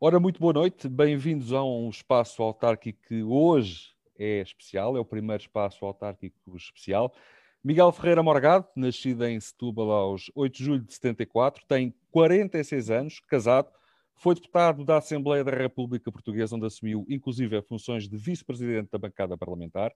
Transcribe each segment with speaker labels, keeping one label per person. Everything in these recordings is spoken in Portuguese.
Speaker 1: Ora, muito boa noite, bem-vindos a um espaço autárquico que hoje é especial, é o primeiro espaço autárquico especial. Miguel Ferreira Morgado, nascido em Setúbal aos 8 de julho de 74, tem 46 anos, casado, foi deputado da Assembleia da República Portuguesa, onde assumiu inclusive funções de vice-presidente da bancada parlamentar.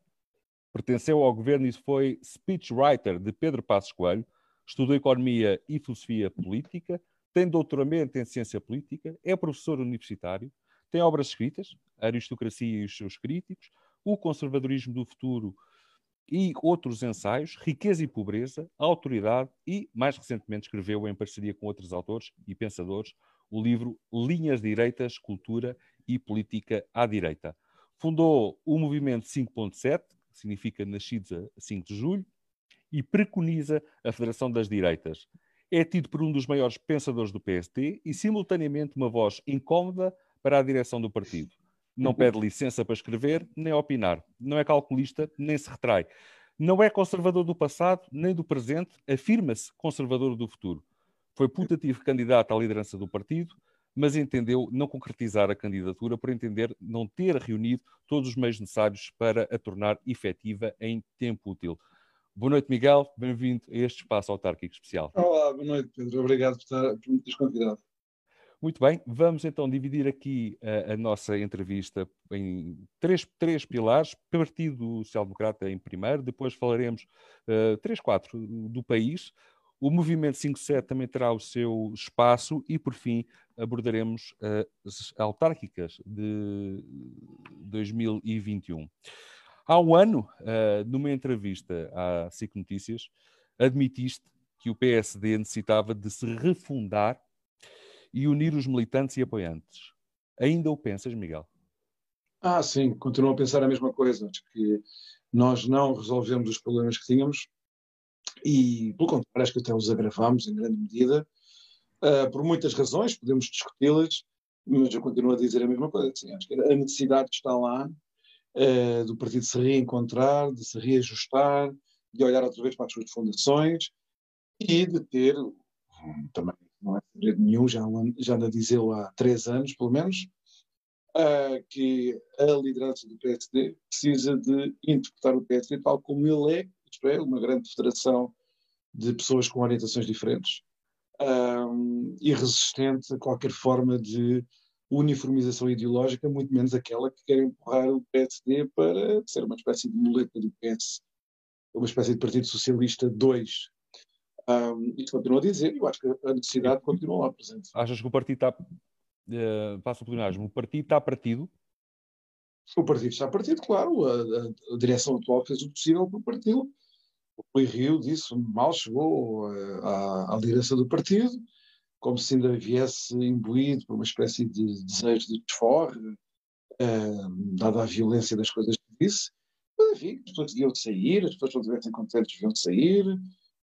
Speaker 1: Pertenceu ao governo e foi speechwriter de Pedro Passos Coelho, estudou Economia e Filosofia Política, tem doutoramento em Ciência Política, é professor universitário, tem obras escritas, Aristocracia e os seus críticos, O Conservadorismo do Futuro e outros ensaios, Riqueza e Pobreza, Autoridade e, mais recentemente, escreveu em parceria com outros autores e pensadores o livro Linhas Direitas, Cultura e Política à Direita. Fundou o Movimento 5.7, que significa Nascidos a 5 de Julho, e preconiza a Federação das Direitas. É tido por um dos maiores pensadores do PST e, simultaneamente, uma voz incómoda para a direção do partido. Não pede licença para escrever, nem opinar. Não é calculista, nem se retrai. Não é conservador do passado, nem do presente, afirma-se conservador do futuro. Foi putativo candidato à liderança do partido, mas entendeu não concretizar a candidatura por entender não ter reunido todos os meios necessários para a tornar efetiva em tempo útil. Boa noite, Miguel. Bem-vindo a este espaço autárquico especial.
Speaker 2: Olá, boa noite, Pedro. Obrigado por, estar, por me teres convidado.
Speaker 1: Muito bem, vamos então dividir aqui a, a nossa entrevista em três, três pilares. Partido Social Democrata em primeiro, depois falaremos uh, três, quatro do país. O Movimento 57 também terá o seu espaço e, por fim, abordaremos uh, as autárquicas de 2021. Há um ano, uh, numa entrevista à SIC Notícias, admitiste que o PSD necessitava de se refundar e unir os militantes e apoiantes. Ainda o pensas, Miguel?
Speaker 2: Ah, sim, continuo a pensar a mesma coisa. Acho que nós não resolvemos os problemas que tínhamos e, pelo contrário, acho que até os agravamos em grande medida, uh, por muitas razões, podemos discuti-las, mas eu continuo a dizer a mesma coisa. Assim, acho que a necessidade está lá uh, do partido se reencontrar, de se reajustar, de olhar outra vez para as suas fundações e de ter, também não é segredo nenhum, já, já anda a dizê-lo há três anos, pelo menos, uh, que a liderança do PSD precisa de interpretar o PSD tal como ele é, isto é, uma grande federação de pessoas com orientações diferentes um, e resistente a qualquer forma de uniformização ideológica, muito menos aquela que quer empurrar o PSD para ser uma espécie de muleta do PS, uma espécie de Partido Socialista 2. Um, isto continua a dizer, eu acho que a necessidade continua lá presente.
Speaker 1: Achas que o partido está, uh, passa o plenário, o partido está partido?
Speaker 2: O partido está partido, claro, a, a, a direção atual fez o possível para o partido. O Rui Rio disse, mal chegou uh, à, à liderança do partido, como se ainda viesse imbuído por uma espécie de desejo de desforre, uh, dada a violência das coisas que disse. Mas, enfim, as pessoas deviam sair, as pessoas que não estivessem contentes deviam sair.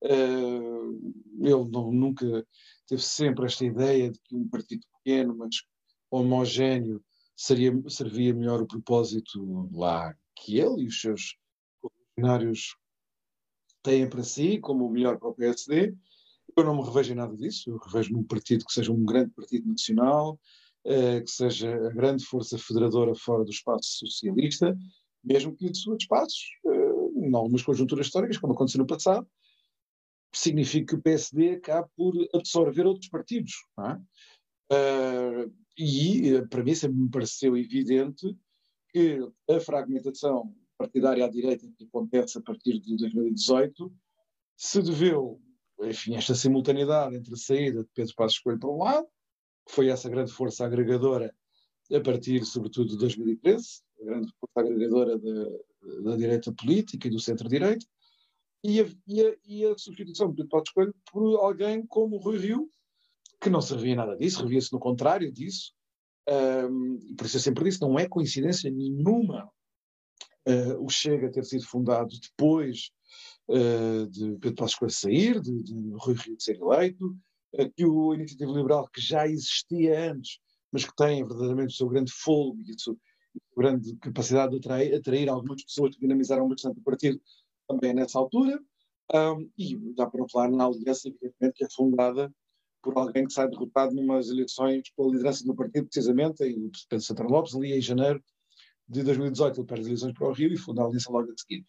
Speaker 2: Uh, ele não, nunca teve sempre esta ideia de que um partido pequeno, mas homogéneo, seria, servia melhor o propósito lá que ele e os seus funcionários têm para si, como o melhor para o PSD. Eu não me revejo em nada disso, eu revejo num partido que seja um grande partido nacional, uh, que seja a grande força federadora fora do espaço socialista, mesmo que de seus espaços, uh, em algumas conjunturas históricas, como aconteceu no passado, significa que o PSD acabe por absorver outros partidos. Uh, e, para mim, sempre me pareceu evidente que a fragmentação partidária à direita que acontece a partir de 2018 se deveu enfim, esta simultaneidade entre a saída de Pedro Passos Coelho para um lado, que foi essa grande força agregadora a partir, sobretudo, de 2013, a grande força agregadora da, da direita política e do centro-direita, e e, a, substituição de Pedro Passos Coelho por alguém como o Rui Rio, que não servia nada disso, revia-se no contrário disso, um, por isso eu sempre disse, não é coincidência nenhuma uh, o Chega ter sido fundado depois uh, de Pedro Passos Coelho sair, de, de Rui Rio ser eleito, uh, que o Iniciativa Liberal, que já existia antes, mas que tem verdadeiramente o seu grande fogo e a sua grande capacidade de atrair, atrair algumas pessoas que dinamizaram bastante o partido, também nessa altura. Um, e dá para falar na aliança, evidentemente, que é fundada por alguém que sai derrotado numas eleições pela liderança do partido, precisamente, em Pedro Santana Lopes, ali em janeiro de 2018, ele perde as eleições para o Rio e funda a Aliança logo a seguir.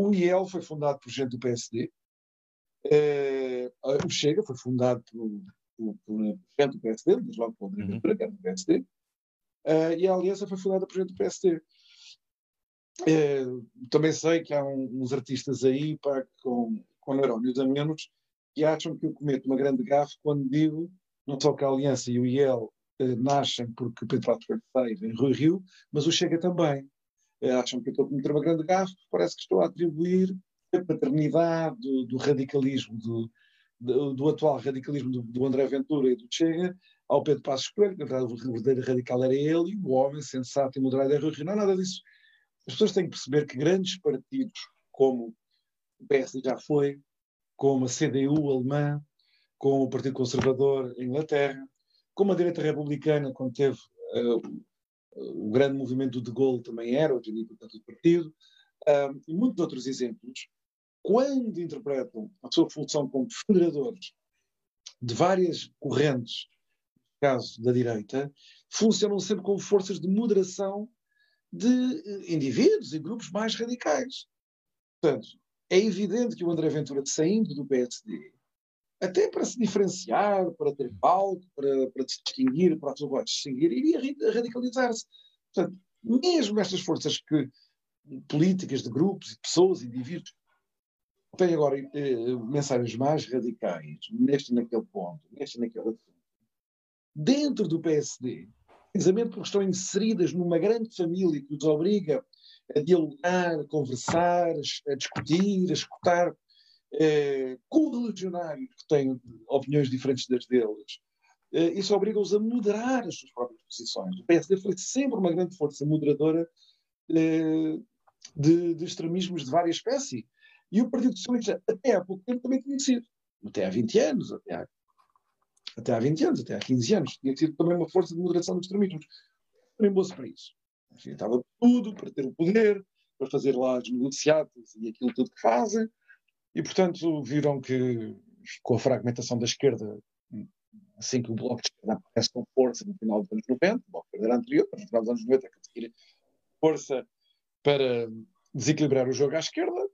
Speaker 2: O IEL foi fundado por gente do PSD, eh, o Chega foi fundado por, por, por gente do PSD, desde logo pelo André. Ventura, que era do PSD, eh, e a Aliança foi fundada por gente do PSD. Eh, também sei que há um, uns artistas aí pá, com, com neurónios a menos que acham que eu cometo uma grande gafe quando digo não só que a Aliança e o IEL eh, nascem porque Pedro Passos Coelho em Rui Rio, mas o Chega também. Eh, acham que eu estou a cometer uma grande gafe, parece que estou a atribuir a paternidade do, do radicalismo, do, do, do, atual radicalismo do, do, André Ventura e do Chega ao Pedro Passos Coelho, que na verdade o verdadeiro radical era ele, o homem sensato e moderado era Rui Rio. Não há nada disso. As pessoas têm que perceber que grandes partidos, como o PSD já foi, como a CDU alemã, como o Partido Conservador em Inglaterra, como a direita republicana, quando teve uh, o grande movimento De Gaulle também era, hoje em dia, portanto, do partido, uh, e muitos outros exemplos, quando interpretam a sua função como federadores de várias correntes, no caso da direita, funcionam sempre como forças de moderação de eh, indivíduos e grupos mais radicais. Portanto, é evidente que o André Ventura, saindo do PSD, até para se diferenciar, para ter palco, para, para se distinguir, para sua distinguir, iria radicalizar-se. Portanto, mesmo estas forças que, políticas de grupos, pessoas, indivíduos, têm agora eh, mensagens mais radicais, neste naquele ponto, neste naquele assunto, dentro do PSD, precisamente porque estão inseridas numa grande família que os obriga a dialogar, a conversar, a discutir, a escutar eh, correligionários que têm opiniões diferentes das deles. Eh, isso obriga-os a moderar as suas próprias posições. O PSD foi sempre uma grande força moderadora eh, de, de, extremismos de várias espécies. E o Partido Socialista, até há pouco tempo, também tinha sido. Até há 20 anos, até há, até há 20 anos, até há 15 anos, tinha sido também uma força de moderação dos extremismos. Lembrou-se para isso. Enfim, estava tudo para ter o poder, para fazer lá as negociatas e aquilo tudo que fazem. E, portanto, viram que com a fragmentação da esquerda, assim que o Bloco de Esquerda aparece com força no final dos anos 90, o Bloco de Esquerda era anterior, mas no final dos anos 90 é conseguir força para desequilibrar o jogo à esquerda,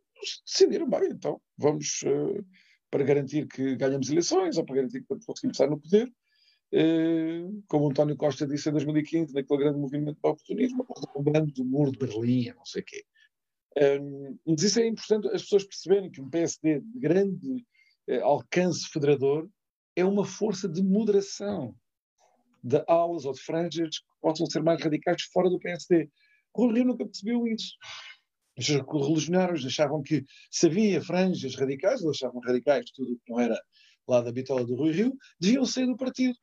Speaker 2: decidiram, bem, então vamos, uh, para garantir que ganhamos eleições, ou para garantir que conseguimos estar no poder, uh, como António Costa disse em 2015, naquele grande movimento para o oportunismo, lembrando do muro de Berlim, não sei o quê. Um, mas isso é importante as pessoas perceberem que um PSD de grande uh, alcance federador é uma força de moderação de aulas ou de franjas que possam ser mais radicais fora do PSD. O Rio nunca percebeu isso. Os religionários achavam que se havia franjas radicais, eles achavam radicais tudo que não era lá da bitola do Rui Rio, deviam sair do partido.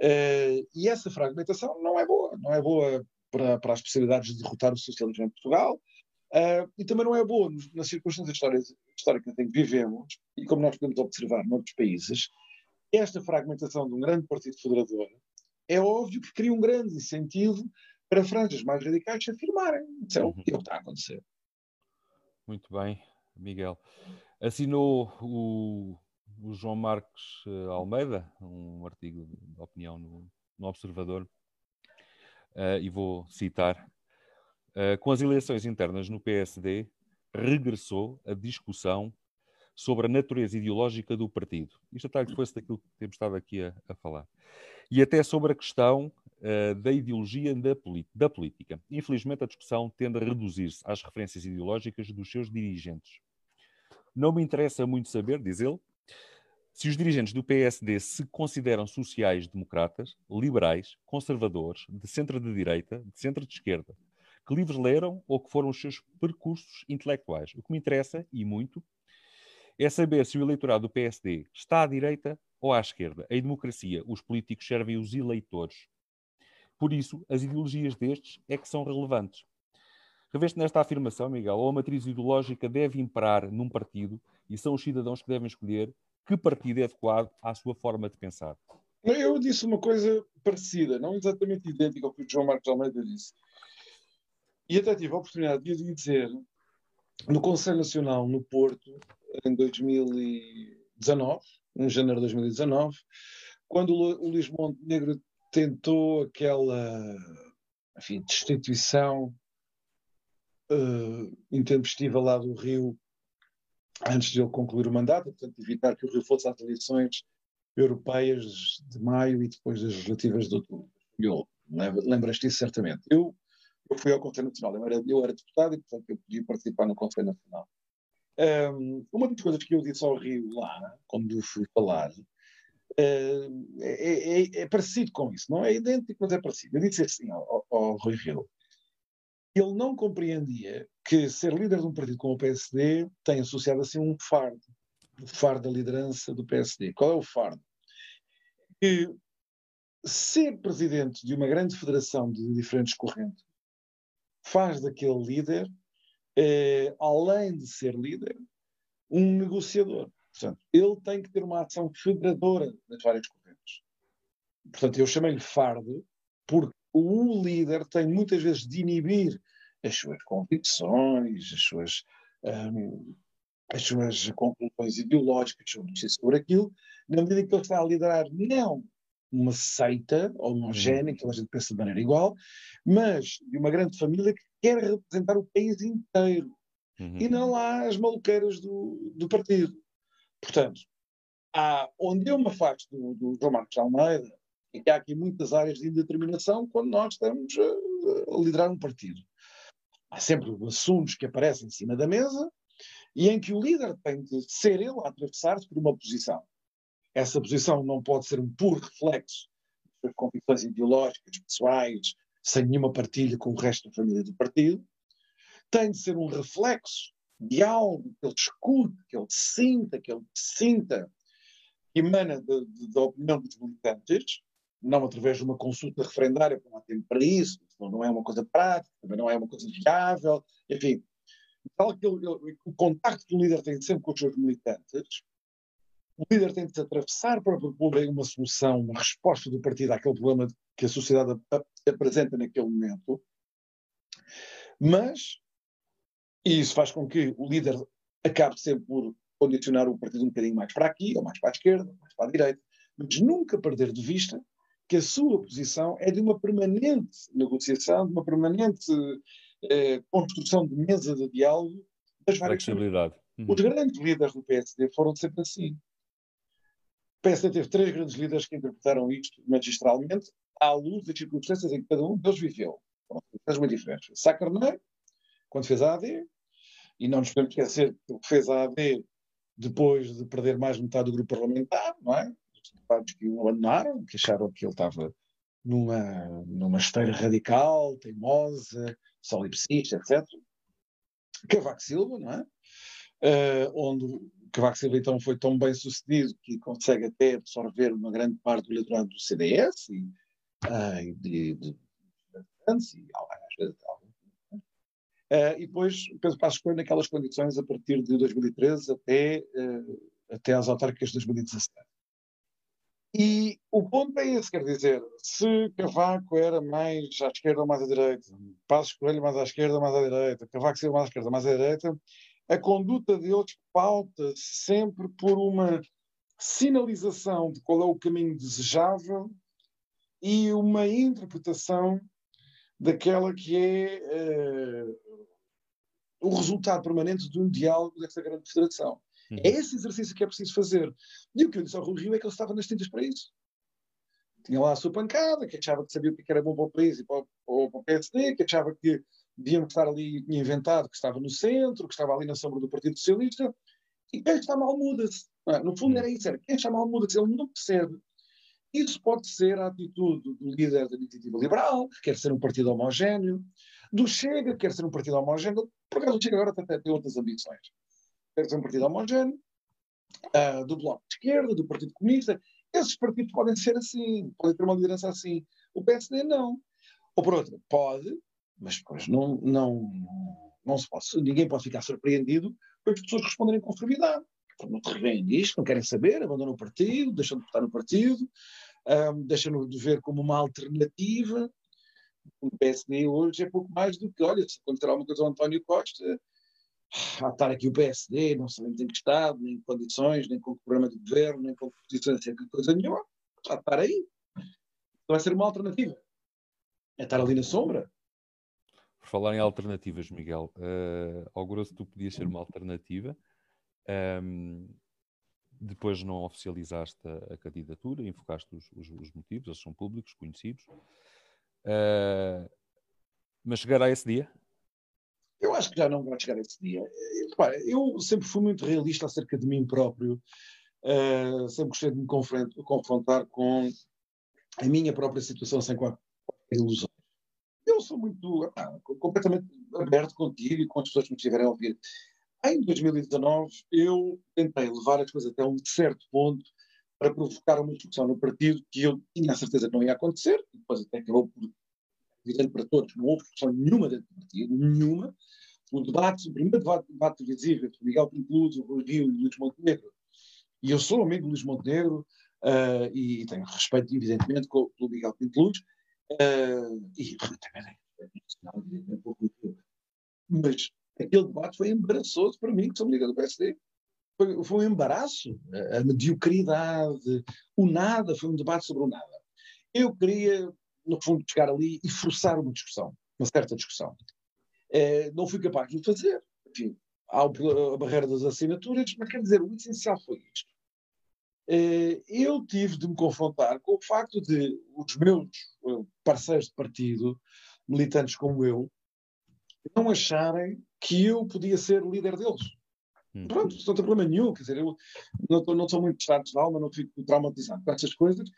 Speaker 2: Uh, e essa fragmentação não é boa. Não é boa para, para as possibilidades de derrotar o socialismo em Portugal, Uh, e também não é boa nas circunstâncias históricas em que vivemos, e como nós podemos observar noutros países, esta fragmentação de um grande partido federador é óbvio que cria um grande incentivo para franjas mais radicais se afirmarem. Isso é, uhum. o que está a acontecer.
Speaker 1: Muito bem, Miguel. Assinou o, o João Marcos eh, Almeida um artigo de opinião no, no Observador, uh, e vou citar Uh, com as eleições internas no PSD, regressou a discussão sobre a natureza ideológica do partido. Isto está fosse daquilo que temos estado aqui a, a falar. E até sobre a questão uh, da ideologia da, da, política. Infelizmente, a discussão tende a reduzir-se às referências ideológicas dos seus dirigentes. Não me interessa muito saber, diz ele, se os dirigentes do PSD se consideram sociais-democratas, liberais, conservadores, de centro-de-direita, de centro-de-esquerda, que livros leram ou que foram os seus percursos intelectuais. O que me interessa, e muito, é saber se o eleitorado do PSD está à direita ou à esquerda. Em democracia, os políticos servem os eleitores. Por isso, as ideologias destes é que são relevantes. Reveste nesta afirmação, Miguel, ou a matriz ideológica deve imperar num partido e são os cidadãos que devem escolher que partido é adequado à sua forma de pensar.
Speaker 2: Eu disse uma coisa parecida, não exatamente idêntica ao que o João Marcos Almeida disse. E até tive a oportunidade de dizer no Conselho Nacional no Porto, em 2019, em janeiro de 2019, quando o Luís Montenegro tentou aquela enfim, destituição uh, intempestiva lá do Rio antes de ele concluir o mandato, portanto, evitar que o Rio fosse às eleições europeias de maio e depois das legislativas de outubro. Lembras-te disso certamente. Eu, eu fui ao Conselho Nacional, eu era, eu era deputado e, portanto, eu podia participar no Conselho Nacional. Um, uma das coisas que eu disse ao Rio lá, quando fui falar, uh, é, é, é, parecido com isso. Não é idêntico, mas é parecido. Eu disse assim ao, ao Rui Rio. Ele não compreendia que ser líder de um partido como o PSD tem associado assim um fardo, o fardo da liderança do PSD. Qual é o fardo? Que ser presidente de uma grande federação de diferentes correntes faz daquele líder é, além de ser líder, um negociador. Portanto, ele tem que ter uma ação federadora das várias correntes. Portanto, eu chamei-lhe fardo porque o líder tem muitas vezes de inibir as suas convicções, as suas, um, as suas conclusões ideológicas sobre sobre aquilo, na medida que ele está a liderar não uma seita homogénea, que a gente pensa de maneira igual, mas de uma grande família que quer representar o país inteiro uhum. e não há as maluqueiras do, do partido. Portanto, há, onde eu me afasto do, do João Marcos Almeida, é que há aqui muitas áreas de indeterminação quando nós estamos a, a liderar um partido. Há sempre assuntos que aparecem em cima da mesa e em que o líder tem de ser ele a atravessar-se por uma posição. Essa posição não pode ser um puro reflexo das convicções ideológicas, pessoais, sem nenhuma partilha com o resto da família do partido. Tem de ser um reflexo de algo que ele escute, que ele sinta, que ele sinta, que emana da opinião dos militantes, não através de uma consulta referendária, porque não há tempo para isso, não é uma coisa prática, também não é uma coisa viável, enfim. Que ele, ele, o contacto que o líder tem sempre com os seus militantes o líder tem de se atravessar para propor uma solução, uma resposta do partido àquele problema que a sociedade apresenta naquele momento, mas e isso faz com que o líder acabe sempre por condicionar o partido um bocadinho mais para aqui, ou mais para a esquerda, ou mais para a direita, mas nunca perder de vista que a sua posição é de uma permanente negociação, de uma permanente eh, construção de mesa de diálogo das várias
Speaker 1: Flexibilidade.
Speaker 2: Uhum. Os grandes líderes do PSD foram sempre assim. PSD teve três grandes líderes que interpretaram isto magistralmente, à luz das circunstâncias em que cada um deles viveu. Foram circunstâncias muito diferentes. Sá Carneiro, quando fez a AD, e não nos podemos esquecer que fez a AD depois de perder mais metade do grupo parlamentar, não é? Os deputados que o abandonaram, que acharam que ele estava numa, numa esteira radical, teimosa, solipsista, etc. Cavaco Silva, não é? Uh, onde Cavaco Silva então foi tão bem sucedido que consegue até absorver uma grande parte do eleitorado do CDS e, uh, de, de, de, e às vezes uh, e depois Pedro Passos Coelho naquelas condições a partir de 2013 até, uh, até às autárquicas de 2017. E o ponto é esse, quer dizer, se Cavaco era mais à esquerda ou mais à direita, Passos Coelho mais à esquerda ou mais à direita, Cavaco Silva mais à esquerda ou mais à direita, a conduta deles pauta sempre por uma sinalização de qual é o caminho desejável e uma interpretação daquela que é uh, o resultado permanente de um diálogo dessa grande federação. Uhum. É esse exercício que é preciso fazer. E o que eu disse ao Rui Rio é que ele estava nas tintas para isso. Tinha lá a sua pancada, que achava que sabia o que era bom para o país e para o, para o PSD, que achava que deviam estar ali, inventado que estava no centro, que estava ali na sombra do Partido Socialista, e quem está mal muda-se. No fundo era isso, era quem está mal muda-se, ele não percebe. Isso pode ser a atitude do líder da iniciativa liberal, que quer ser um partido homogéneo, do Chega, que quer ser um partido homogéneo, por acaso o Chega agora até tem outras ambições. Quer ser um partido homogéneo, uh, do Bloco de Esquerda, do Partido Comunista. Esses partidos podem ser assim, podem ter uma liderança assim. O PSD não. Ou por outra, pode, mas depois não, não, não se pode, ninguém pode ficar surpreendido por as pessoas responderem com conformidade. Não te revêem disto, não querem saber, abandonam o partido, deixam de votar no partido, um, deixam de ver como uma alternativa. O PSD hoje é pouco mais do que, olha, se acontecer alguma coisa ao António Costa, a estar aqui o PSD, não sabemos em que estado, nem em condições, nem com o programa de governo, nem com posições acerca de coisa nenhuma, a estar aí. Vai ser uma alternativa. É estar ali na sombra.
Speaker 1: Por falar em alternativas, Miguel, uh, augurou-se que tu podias ser uma alternativa. Um, depois não oficializaste a, a candidatura, enfocaste os, os, os, motivos, eles são públicos, conhecidos. Uh, mas chegará esse dia?
Speaker 2: Eu acho que já não vai chegar esse dia. Eu sempre fui muito realista acerca de mim próprio. Uh, sempre gostei de me confrontar com a minha própria situação sem qualquer ilusão. Sou muito ah, completamente aberto contigo e com as pessoas que me estiverem a ouvir. Em 2019, eu tentei levar as coisas até um certo ponto para provocar uma discussão no partido que eu tinha a certeza que não ia acontecer, e depois até acabou por evidente para todos, não houve discussão nenhuma dentro do partido, nenhuma. O debate, o primeiro debate, debate televisivo entre Miguel Pinteluz, o Rio e Luís Montenegro, e eu sou amigo do Luís Montenegro uh, e, tenho respeito, evidentemente, pelo Miguel Pinteluz, uh, e também mas aquele debate foi embaraçoso para mim, que sou líder do PSD. Foi, foi, um embaraço. A mediocridade, o nada, foi um debate sobre o nada. Eu queria, no fundo, chegar ali e forçar uma discussão, uma certa discussão. É, não fui capaz de fazer. Enfim, há a barreira das assinaturas, mas quer dizer, o essencial foi isto. É, eu tive de me confrontar com o facto de os meus eh, parceiros de partido, militantes como eu, não acharem que eu podia ser líder deles. Hum. Pronto, não tem problema nenhum, quer dizer, eu não, não sou muito estado de alma, não fico traumatizado com essas coisas,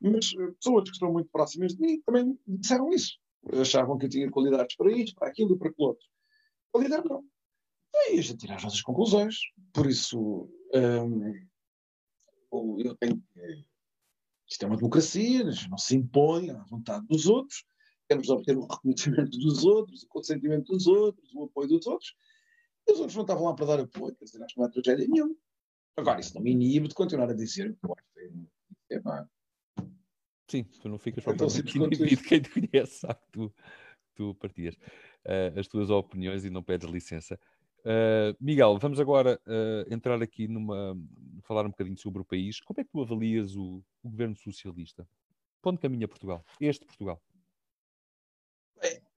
Speaker 2: mas eh, pessoas que estão muito próximas de mim também disseram isso. Achavam que eu tinha qualidades para isto, para aquilo e para aquilo outro. Qualidade não. E a gente tira as nossas conclusões. Por isso, hum, eu tenho que. Isto é uma democracia, não se impõe à vontade dos outros de obter o reconhecimento dos outros, o consentimento dos outros, o apoio dos outros, e os outros não estavam lá para dar apoio, quer dizer, acho que não é tragédia nenhuma. Agora, isso não me inibe de continuar a dizer que eu acho que é, é
Speaker 1: Sim, tu não ficas propriamente inibido, quem te conhece sabe que tu, tu partilhas uh, as tuas opiniões e não pedes licença. Uh, Miguel, vamos agora uh, entrar aqui numa. falar um bocadinho sobre o país. Como é que tu avalias o, o governo socialista? Para onde caminha Portugal? Este Portugal?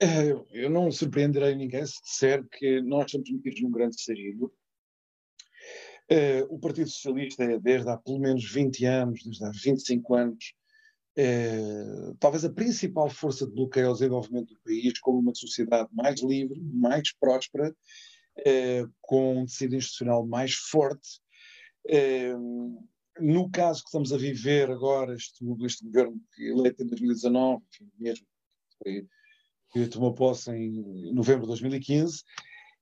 Speaker 2: Eh, eu não surpreenderei ninguém se disser que nós estamos metidos num grande sarilho. Uh, o Partido Socialista é, desde há pelo menos 20 anos, desde há 25 anos, uh, talvez a principal força de bloqueio ao desenvolvimento do país como uma sociedade mais livre, mais próspera, uh, com um tecido institucional mais forte. no caso que estamos a viver agora, este, este governo eleito em 2019, enfim, mesmo que tomou posse em novembro de 2015,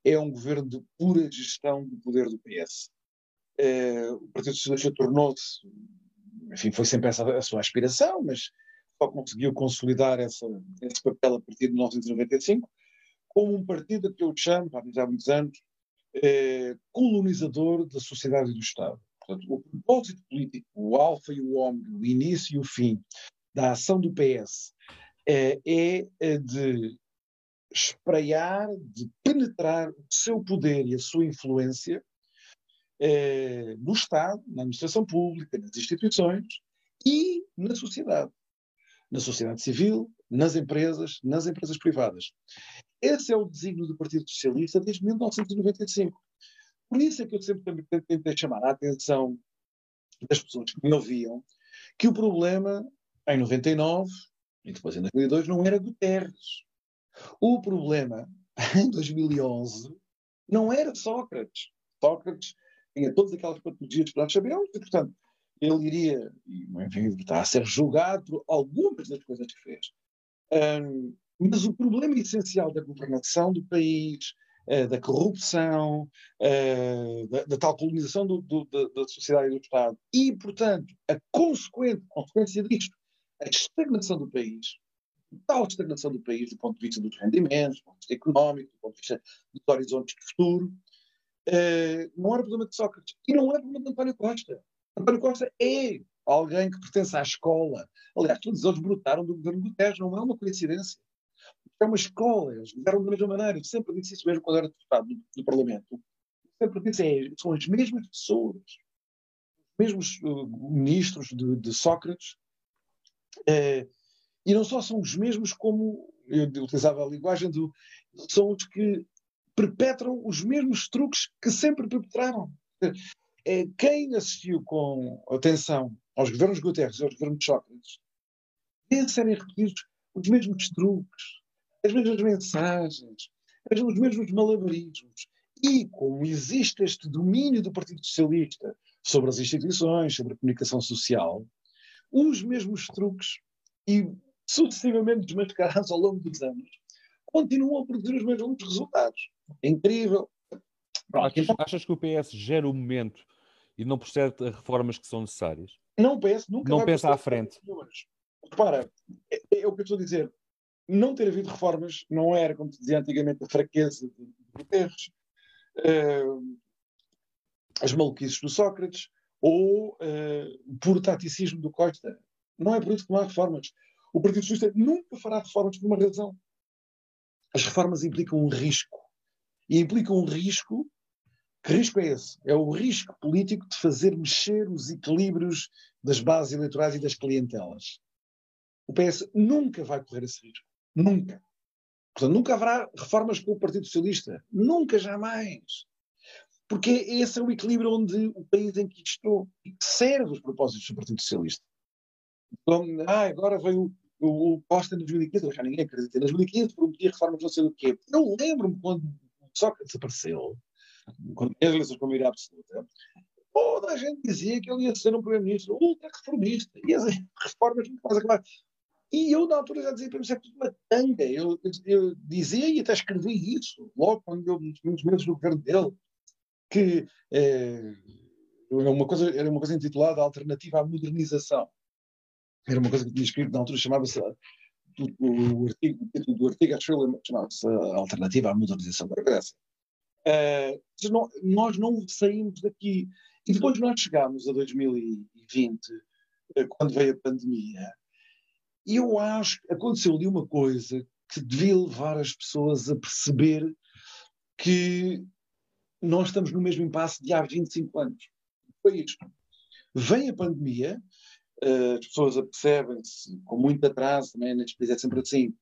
Speaker 2: é um governo de pura gestão do poder do PS. Uh, eh, o Partido Socialista tornou-se, enfim, foi sempre essa a sua aspiração, mas só conseguiu consolidar essa, esse papel a partir de 1995, como um partido que eu chamo, há muitos anos, uh, colonizador da sociedade e do Estado. Portanto, o propósito político, o alfa e o ômega, o início e o fim da ação do PS é, é de espraiar, de penetrar o seu poder e a sua influência é, no Estado, na administração pública, nas instituições e na sociedade. Na sociedade civil, nas empresas, nas empresas privadas. Esse é o desígnio do Partido Socialista desde 1995. Por isso é que eu sempre tentei chamar a atenção das pessoas que me ouviam que o problema, em 99, e depois em 2002 não era Guterres. O problema em 2011 não era Sócrates. Sócrates tinha todas aquelas patologias que nós sabemos e, portanto, ele iria, enfim, está a ser julgado por algumas das coisas que fez. Um, mas o problema essencial da governação do país, uh, da corrupção, uh, da, da, tal colonização do, do, da, da, sociedade e do Estado, e, portanto, a consequente consequência disto a estagnação do país, tal estagnação do país do ponto de vista dos rendimentos, do ponto de vista económico, do ponto de vista dos horizontes de futuro, uh, não era problema de Sócrates e não é problema de António Costa. António Costa é alguém que pertence à escola. Aliás, todos eles brotaram do governo Guterres, não é uma coincidência. é uma escola, eles fizeram da mesma maneira. Eu sempre disse isso mesmo quando era deputado do, Parlamento. Eu sempre disse, é, são as mesmas pessoas, os mesmos uh, ministros de, de Sócrates, uh, e não só são os mesmos como, eu utilizava a linguagem do, são os que perpetram os mesmos truques que sempre perpetraram. É, quem assistiu com atenção aos governos Guterres e aos governos Sócrates, vê serem repetidos os mesmos truques, as mesmas mensagens, os mesmos malabarismos. E como existe este domínio do Partido Socialista sobre as instituições, sobre a comunicação social, os mesmos truques e sucessivamente desmascarados ao longo dos anos continuam a produzir os mesmos resultados. É incrível.
Speaker 1: Achas, então achas que o PS gera o momento e não procede a reformas que são necessárias?
Speaker 2: Não, o PS nunca
Speaker 1: não pensa à frente.
Speaker 2: Repara, é, é, o que eu estou a dizer. Não ter havido reformas não era, como te dizia antigamente, a fraqueza de Guterres, uh, as maluquices do Sócrates ou uh, puro taticismo do Costa. Não é por isso que não há reformas. O Partido Socialista nunca fará reformas por uma razão. As reformas implicam um risco. E implicam um risco. Que risco é esse? É o risco político de fazer mexer os equilíbrios das bases eleitorais e das clientelas. O PS nunca vai correr esse risco. Nunca. Portanto, nunca haverá reformas com o Partido Socialista. Nunca, jamais. Porque esse é o equilíbrio onde o país estou e que serve os propósitos do Partido Socialista. Então, ah, agora veio o, o Costa em 2015, já ninguém acredita. Em 2015 prometia reformas não sei do quê. Eu lembro-me quando Sócrates apareceu, quando as eleições com a maioria absoluta, toda a gente dizia que ele ia ser um primeiro-ministro ultra-reformista. E as reformas não fazem acabar. E eu, na altura, já dizia para mim, é tudo uma tanga. Eu, eu, eu, dizia e até escrevi isso, logo quando eu, nos meses do governo dele, que é, uma coisa, era uma coisa intitulada Alternativa à Modernização. Era uma coisa que tinha escrito na altura, chamava-se o, artigo, o título do artigo, acho que chamava-se Alternativa à Modernização. Era essa. Uh, nós não saímos daqui. E depois nós chegámos a 2020, quando veio a pandemia, e eu acho que aconteceu ali uma coisa que devia levar as pessoas a perceber que nós estamos no mesmo impasse de há 25 anos. Foi isto. Vem a pandemia, eh, as pessoas apercebem-se, com muito atraso, também neste país é sempre assim,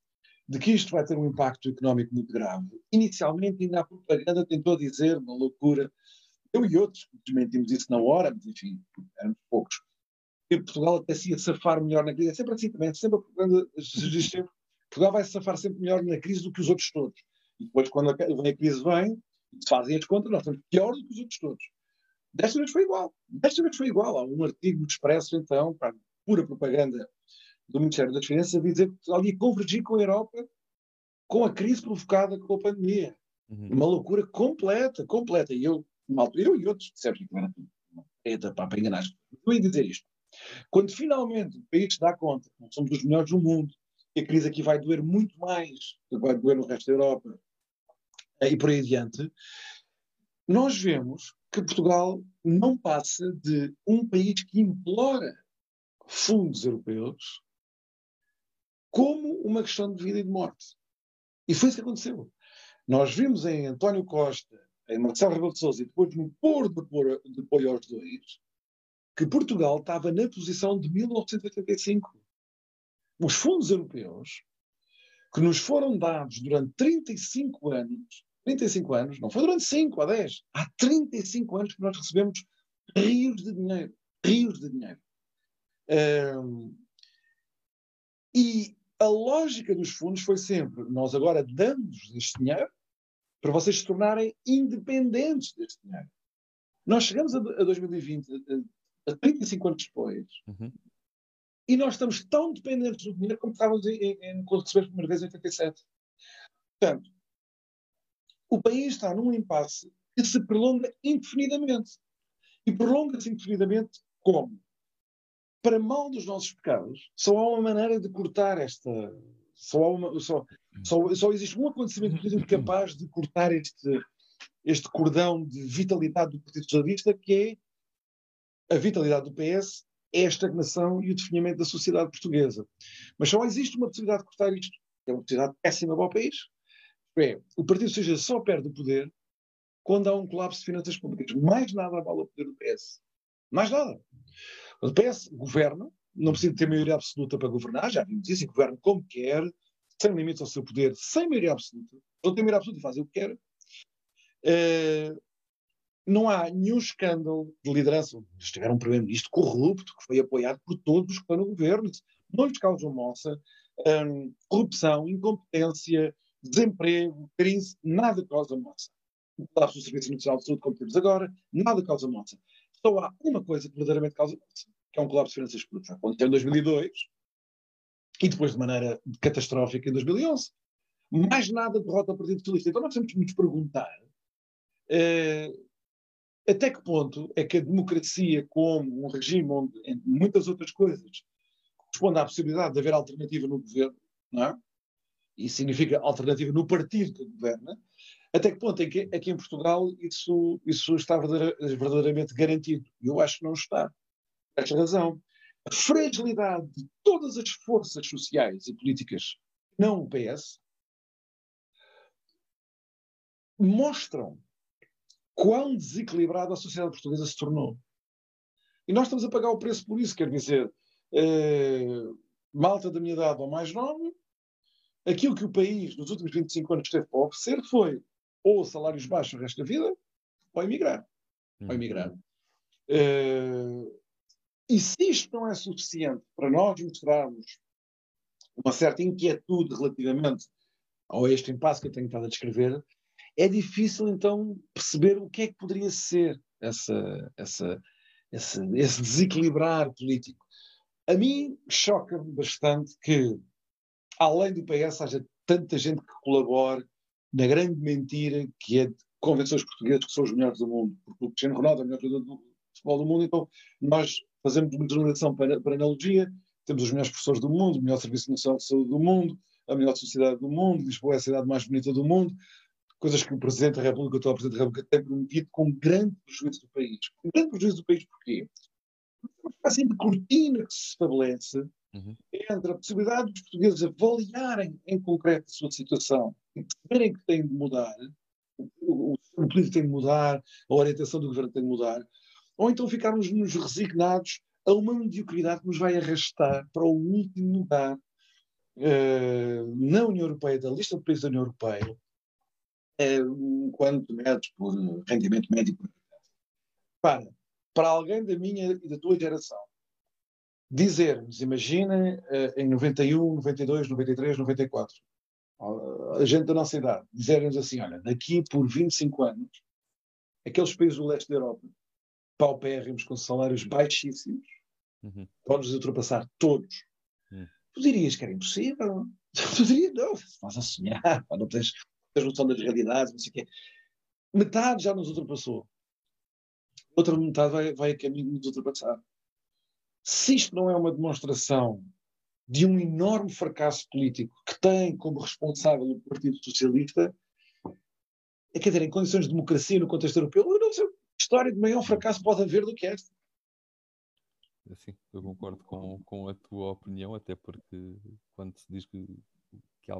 Speaker 2: de que isto vai ter um impacto económico muito grave. Inicialmente, ainda a propaganda tentou dizer, uma loucura, eu e outros desmentimos isso na hora, mas enfim, éramos poucos, que Portugal até se ia safar melhor na crise. É sempre assim também, é sempre a propaganda diz sempre Portugal vai se safar sempre melhor na crise do que os outros todos. E depois, quando a, vem a crise vem, fazem as contas, nós estamos pior do que os outros todos. Desta vez foi igual. Desta vez foi igual. Há um artigo Expresso, então, para pura propaganda do Ministério das Finanças, a dizer que Portugal ia convergir com a Europa com a crise provocada com a pandemia. Uhum. Uma loucura completa, completa. E eu, eu e outros, certo, que era para enganar. Eu ia dizer isto. Quando finalmente o país se dá conta que somos os melhores do mundo, que a crise aqui vai doer muito mais do que vai doer no resto da Europa e por aí adiante, nós vemos que Portugal não passa de um país que implora fundos europeus como uma questão de vida e de morte. E foi isso que aconteceu. Nós vimos em António Costa, em Marcelo Rebelo de Sousa e depois no pôr de apoio aos dois, que Portugal estava na posição de 1985. Os fundos europeus, que nos foram dados durante 35 anos, 35 anos, não foi durante 5 ou 10, há 35 anos que nós recebemos rios de dinheiro. Rios de dinheiro. Um, e a lógica dos fundos foi sempre: nós agora damos este dinheiro para vocês se tornarem independentes deste dinheiro. Nós chegamos a, a 2020, 35 anos depois, uhum. e nós estamos tão dependentes do dinheiro como estávamos em, em, quando recebemos a primeira vez em 87. Portanto, o país está num impasse que se prolonga indefinidamente. E prolonga-se indefinidamente como? Para mal dos nossos pecados, só há uma maneira de cortar esta. Só, uma, só, só, só existe um acontecimento político capaz de cortar este, este cordão de vitalidade do Partido Socialista, que é a vitalidade do PS é a estagnação e o definimento da sociedade portuguesa. Mas só existe uma possibilidade de cortar isto, é uma possibilidade péssima para o país. É, o Partido Socialista só perde o poder quando há um colapso de finanças públicas. Mais nada vale o poder do PS. Mais nada. O PS governa, não precisa ter maioria absoluta para governar, já vimos isso, e governa como quer, sem limites ao seu poder, sem maioria absoluta. Não tem maioria absoluta e faz o que quer. Uh, não há nenhum escândalo de liderança. Eles tiveram um primeiro-ministro corrupto, que foi apoiado por todos que estão no governo. Não lhes causam moça. Um, corrupção, incompetência, desemprego, crise, nada causa moça. O colapso do Serviço Nacional de Saúde, como temos agora, nada causa moça. Só há uma coisa que verdadeiramente causa moça, que é um colapso de finanças públicas. Aconteceu em 2002 e depois de maneira catastrófica em 2011. Mais nada derrota o Partido Socialista. Então nós temos que nos perguntar uh, até que ponto é que a democracia, como um regime onde, entre muitas outras coisas, corresponde à possibilidade de haver alternativa no governo, não é? E significa alternativa no partido que governa, até que ponto é que aqui em Portugal isso, isso está verdadeiramente garantido? Eu acho que não está. Esta razão. A fragilidade de todas as forças sociais e políticas, não o PS, mostram quão desequilibrada a sociedade portuguesa se tornou. E nós estamos a pagar o preço por isso, quer dizer, eh, malta da minha idade ou mais nova, aquilo que o país nos últimos 25 anos teve para oferecer foi ou salários baixos o resto da vida, ou emigrar. Ou uhum. emigrar. Uh, e se isto não é suficiente para nós mostrarmos uma certa inquietude relativamente a este impasse que eu tenho estado a descrever, é difícil então perceber o que é que poderia ser essa, essa, esse, esse desequilibrar político. A mim choca-me bastante que, além do PS, haja tanta gente que colabore na grande mentira que é convencer os portugueses que são os melhores do mundo, porque o Cristiano Ronaldo é o melhor jogador do futebol do mundo, então nós fazemos uma generalização para, para analogia, temos os melhores professores do mundo, o melhor Serviço Nacional de Saúde do mundo, a melhor sociedade do mundo, Lisboa é a cidade mais bonita do mundo, coisas que o Presidente da República, o atual Presidente da República, tem prometido com grande prejuízo do país. Com grande prejuízo do país porquê? Uma espécie de cortina que se estabelece uhum. entre a possibilidade dos portugueses avaliarem em concreto a sua situação e perceberem que têm de mudar, o, político tem de mudar, a orientação do governo tem de mudar, ou então ficarmos nos resignados a uma mediocridade que nos vai arrastar para o último lugar uh, na União Europeia, da lista de países da União Europeia, quanto medes por rendimento médico. Para, para alguém da minha e da tua geração, dizer-nos, imagina eh, em 91, 92, 93, 94, a gente da nossa idade, dizer-nos assim: olha, daqui por 25 anos, aqueles países do leste da Europa, paupérrimos, com salários baixíssimos, uhum. vão-nos ultrapassar todos. Uhum. Tu dirias que era impossível. Tu dirias, não, estás a sonhar, não tens, a noção das realidades, não sei o quê. Metade já nos ultrapassou. Outra metade vai, vai a caminho de nos ultrapassar. Se isto não é uma demonstração de um enorme fracasso político que tem como responsável o Partido Socialista, é quer dizer, em condições de democracia no contexto europeu, eu não sei história de maior fracasso pode haver do que esta.
Speaker 1: Sim, eu concordo com, com a tua opinião, até porque quando se diz que, que há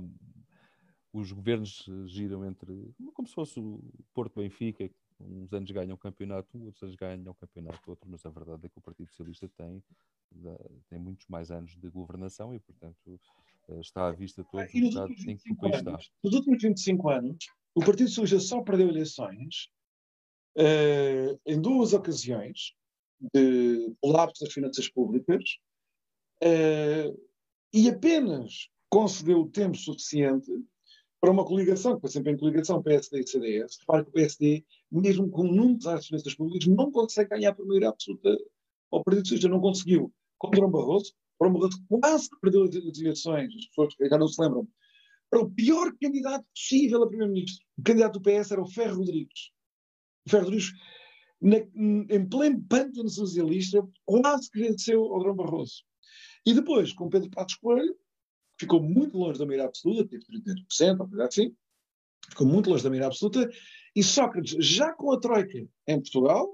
Speaker 1: os governos giram entre. como se fosse o Porto Benfica, uns anos ganham o campeonato, outros anos ganham o campeonato outro, mas a verdade é que o Partido Socialista tem, tem muitos mais anos de governação e, portanto, eh, está à vista todos os estados em que o país está.
Speaker 2: Nos últimos 25 anos, o Partido Socialista só perdeu eleições uh, em duas ocasiões de colapso das finanças públicas uh, e apenas concedeu o tempo suficiente para uma coligação, que foi sempre em coligação PSD e CDS. Repare que o PSD, mesmo com muitos acionistas públicos, não consegue ganhar por maioria absoluta ao Partido Socialista, não conseguiu. Com Durão Barroso, Durão Barroso quase que perdeu as eleições, as pessoas já não se lembram, para o pior candidato possível a primeiro-ministro. O candidato do PS era o Ferro Rodrigues. O Ferro Rodrigues, na, em pleno pântano socialista, quase que venceu ao Durão Barroso. E depois, com Pedro Passos Coelho, ficou muito longe da maioria absoluta, teve 38%, ou coisa assim, ficou muito longe da maioria absoluta, e Sócrates, já com a Troika em Portugal,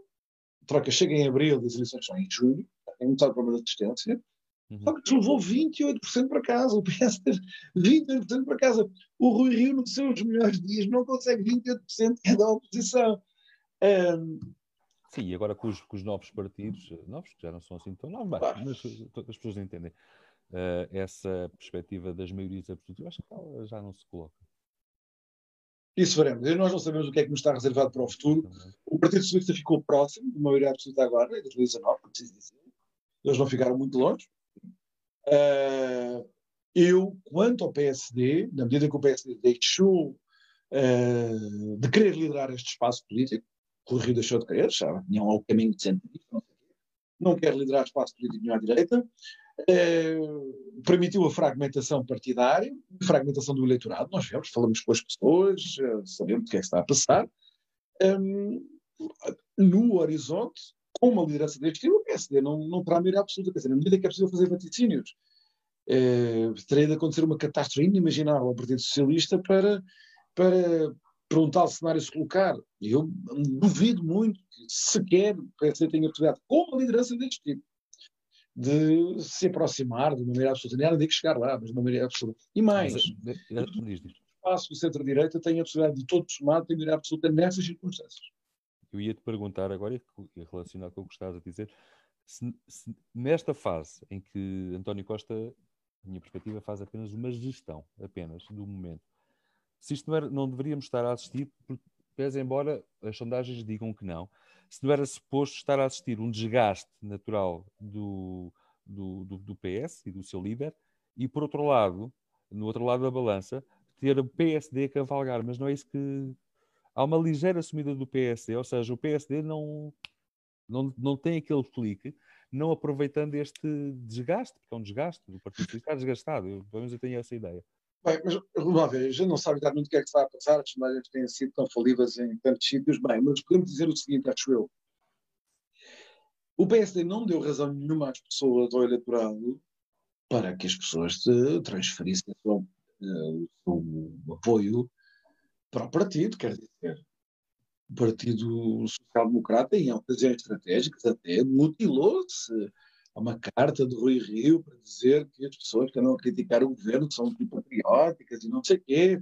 Speaker 2: a Troika chega em abril, as eleições são em junho, tem muito problema de assistência, Uhum. Só que levou 28% para casa, o PS 28% para casa. O Rui Rio, nos seus melhores dias, não consegue 28% que é da oposição. Um,
Speaker 1: Sim, e agora com os, com os, novos partidos, novos que já não são assim tão novos, claro. mas as pessoas entendem, uh, essa perspectiva das maiorias absolutas, acho que ela já não se coloca.
Speaker 2: Isso veremos. E nós não sabemos o que é que nos está reservado para o futuro. O Partido Socialista ficou próximo de uma maioria absoluta agora, em 2019, preciso dizer. Eles não ficaram muito longe. Uh, eu, quanto ao PSD, na medida que o PSD deixou uh, de querer liderar este espaço político, o Rio deixou de querer, já tinham lá o caminho de centro, não, não quer liderar espaço político nenhum à direita, uh, permitiu a fragmentação partidária, fragmentação do eleitorado, nós vemos, falamos com as pessoas, sabemos o que é que está a passar. Um, no horizonte, com uma liderança deste estilo, o PSD não, não terá maioria absoluta. Quer dizer, na medida que é possível fazer vaticínios, eh, teria de acontecer uma catástrofe inimaginável ao Partido Socialista para, para, para um tal cenário se colocar. E eu duvido muito que sequer o PSD tenha possibilidade, com uma liderança deste tipo, de se aproximar de uma maioria absoluta. De que chegar lá, mas de uma maioria absoluta. E mais,
Speaker 1: o
Speaker 2: espaço do centro-direita tem a possibilidade de todo somado ter maioria absoluta nessas circunstâncias.
Speaker 1: Eu ia te perguntar agora, e relacionado com o que estavas a dizer, se, se, nesta fase em que António Costa, na minha perspectiva, faz apenas uma gestão, apenas, do momento, se isto não, era, não deveríamos estar a assistir, pese embora as sondagens digam que não, se não era suposto estar a assistir um desgaste natural do, do, do, do PS e do seu líder, e por outro lado, no outro lado da balança, ter o PSD a cavalgar, mas não é isso que, há uma ligeira sumida do PSD, ou seja, o PSD não, não, não tem aquele clique, não aproveitando este desgaste, porque é um desgaste do Partido Socialista, está desgastado, pelo menos eu tenho essa ideia.
Speaker 2: Bem, mas vamos ver, a gente não sabe exatamente o que é que está a passar, as sondagens têm sido tão falidas em tantos sítios, bem, mas podemos dizer o seguinte, acho eu. O PSD não deu razão nenhuma às pessoas ao eleitorado para que as pessoas transferissem o seu, eh, seu apoio para o partido, quer dizer, o Partido Social Democrata, em ocasiões estratégicas, até mutilou-se uma carta de Rui Rio para dizer que as pessoas que andam a criticar o governo são patrióticas e não sei o quê.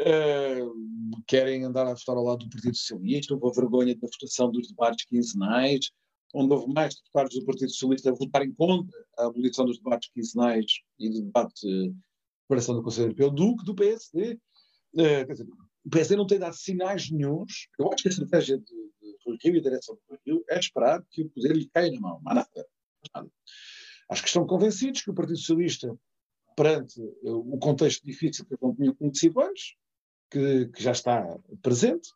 Speaker 2: Uh, querem andar a votar ao lado do Partido Socialista, houve a vergonha da votação dos debates quinzenais, onde houve mais deputados do Partido Socialista a votarem contra a abolição dos debates quinzenais e do debate de preparação do Conselho Europeu do que do PSD. Uh, eh, quer dizer, o PSD não tem dado sinais nenhums. Eu acho que a estratégia de, de Rui Rio e a direção do Rui Rio é esperar que o poder lhe caia na mão. Mas nada. Acho que estão convencidos que o Partido Socialista, perante uh, o contexto difícil que não tinha conhecido antes, que, que, já está presente,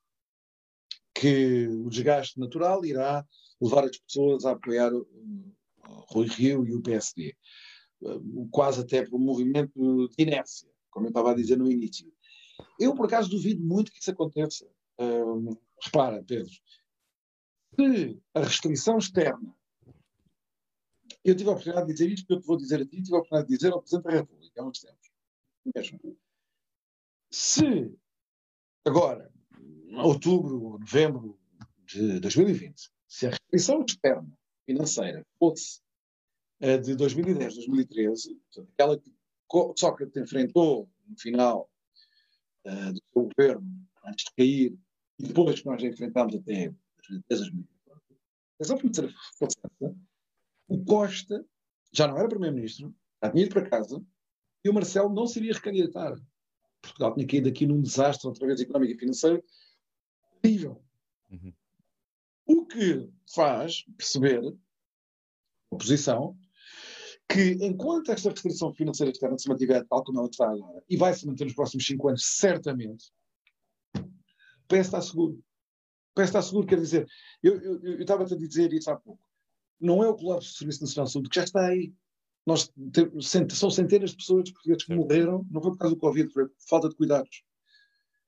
Speaker 2: que o desgaste natural irá levar as pessoas a apoiar o, o Rui Rio e o PSD. Uh, quase até por um movimento de inércia, como eu estava a dizer no início. Eu, por acaso, duvido muito que isso aconteça. Uh, repara, Pedro, se a restrição externa. Eu tive a oportunidade de dizer isto, que eu te vou dizer a ti, tive a oportunidade de dizer ao Presidente da República há uns tempos. Mesmo. Se agora, outubro ou novembro de 2020, se a restrição externa financeira fosse a de 2010, 2013, aquela que Sócrates enfrentou no final uh, do seu governo antes de cair e depois que nós enfrentámos até as 2014, a razão financeira fosse essa, o Costa já não era Primeiro-Ministro, já tinha ido para casa e o Marcelo não se iria recandidatar. Portugal tinha caído aqui num desastre, outra vez económico e financeiro, terrível. Uhum. O que faz perceber a oposição que enquanto esta restrição financeira externa se mantiver tal como ela está agora, e vai se manter nos próximos cinco anos, certamente, o PS está seguro. O PS está seguro, quer dizer, eu, eu, eu estava a dizer isso há pouco. Não é o colapso do Serviço Nacional de Saúde que já está aí. Nós temos, são centenas de pessoas de portugueses que morreram, não foi por causa do Covid, foi por falta de cuidados.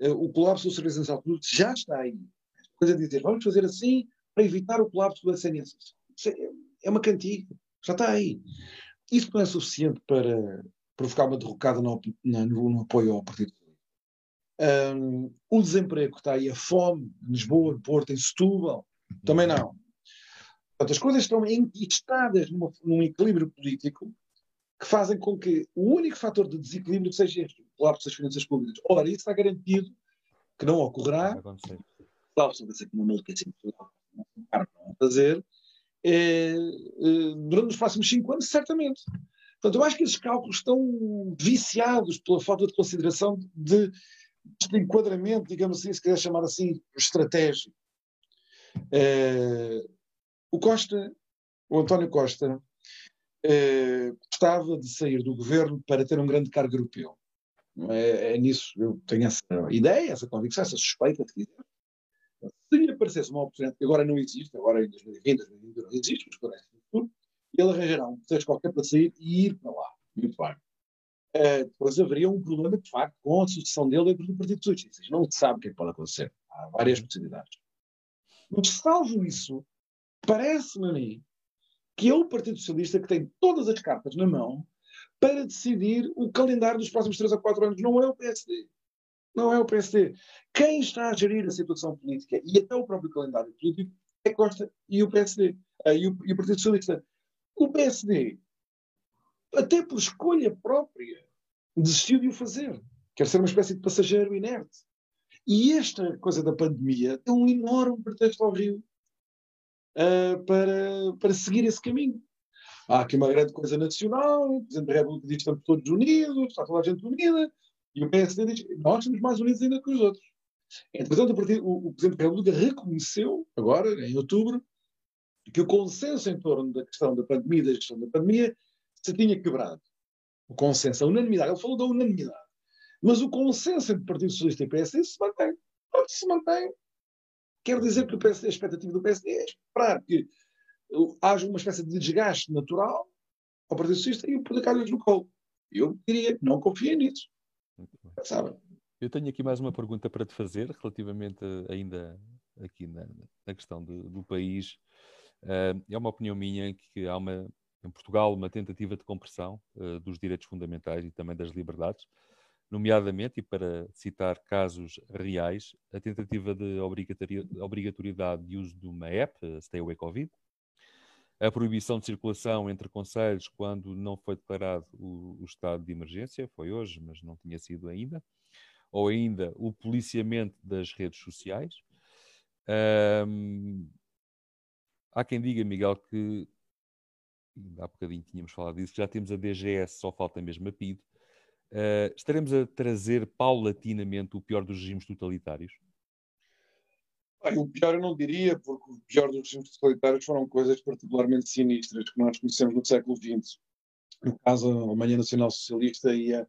Speaker 2: Eh, o colapso do Serviço Nacional de Saúde já está aí. Coisa de dizer, vamos fazer assim para evitar o colapso do SNS. É, é uma cantiga, já está aí. Isso não é suficiente para provocar uma derrocada no, no, no apoio ao Partido um, o desemprego que está aí, a fome em Lisboa, em Porto, em Setúbal, também não. Portanto, as coisas estão enquistadas numa, num equilíbrio político que fazem com que o único fator de desequilíbrio seja este, o colapso das finanças públicas. Ora, isso está garantido que não ocorrerá, salvo se aqui uma música assim, não a fazer, é, é, durante os próximos cinco anos, certamente. Portanto, eu acho que esses cálculos estão viciados pela falta de consideração de, de enquadramento, digamos assim, se quiser chamar assim, estratégico. É, o Costa, o António Costa, é, gostava de sair do governo para ter um grande cargo europeu. É, é nisso, eu tenho essa ideia, essa convicção, essa suspeita, quiser. Se lhe aparecesse uma oportunidade que agora não existe, agora em 2020, 2021 não existe, mas parece no futuro, ele arranjará um pretexto qualquer para sair e ir para lá. Muito bem. Uh, depois haveria um problema, de facto, com a sucessão dele dentro do Partido Socialista. Não se sabe o que, é que pode acontecer. Há várias possibilidades. Mas, salvo isso, parece-me a mim que é o Partido Socialista que tem todas as cartas na mão para decidir o calendário dos próximos 3 a 4 anos. Não é o PSD. Não é o PSD. Quem está a gerir a situação política e até o próprio calendário político é Costa e o PSD. Eh, e, o, e o Partido Socialista. O PSD, até por escolha própria, desistiu de o fazer. Quer ser uma espécie de passageiro inerte. E esta coisa da pandemia é um enorme pretexto ao Rio uh, para, para seguir esse caminho. Há aqui uma grande coisa nacional, o Presidente da República diz que estamos todos unidos, está toda a gente unida, e o PSD diz nós estamos mais unidos ainda que os outros. Entretanto, o, o Presidente da República reconheceu, agora, em outubro, que o consenso em torno da questão da pandemia da gestão da pandemia se tinha quebrado. O consenso, a unanimidade. Ele falou da unanimidade. Mas o consenso entre o Partido Socialista e o PSD se mantém. Se mantém. Quer dizer que o PSD, a expectativa do PSD é esperar que haja uma espécie de desgaste natural ao Partido Socialista e o poder cair no colo. Eu diria que não confiem nisso. Sabe?
Speaker 1: Eu tenho aqui mais uma pergunta para te fazer, relativamente ainda aqui na, na questão de, do país. Uh, é uma opinião minha que há uma, em Portugal uma tentativa de compressão uh, dos direitos fundamentais e também das liberdades, nomeadamente, e para citar casos reais, a tentativa de obrigatoriedade de uso de uma app, Stay Away Covid, a proibição de circulação entre conselhos quando não foi declarado o, o, estado de emergência, foi hoje, mas não tinha sido ainda, ou ainda o policiamento das redes sociais. Há quem diga, Miguel, que há bocadinho tínhamos falado disso, já temos a DGS, só falta mesmo a PID. Uh, estaremos a trazer paulatinamente o pior dos regimes totalitários?
Speaker 2: Bem, o pior eu não diria, porque o pior dos regimes totalitários foram coisas particularmente sinistras que nós conhecemos no século XX. No caso, a Alemanha Nacional Socialista e, a,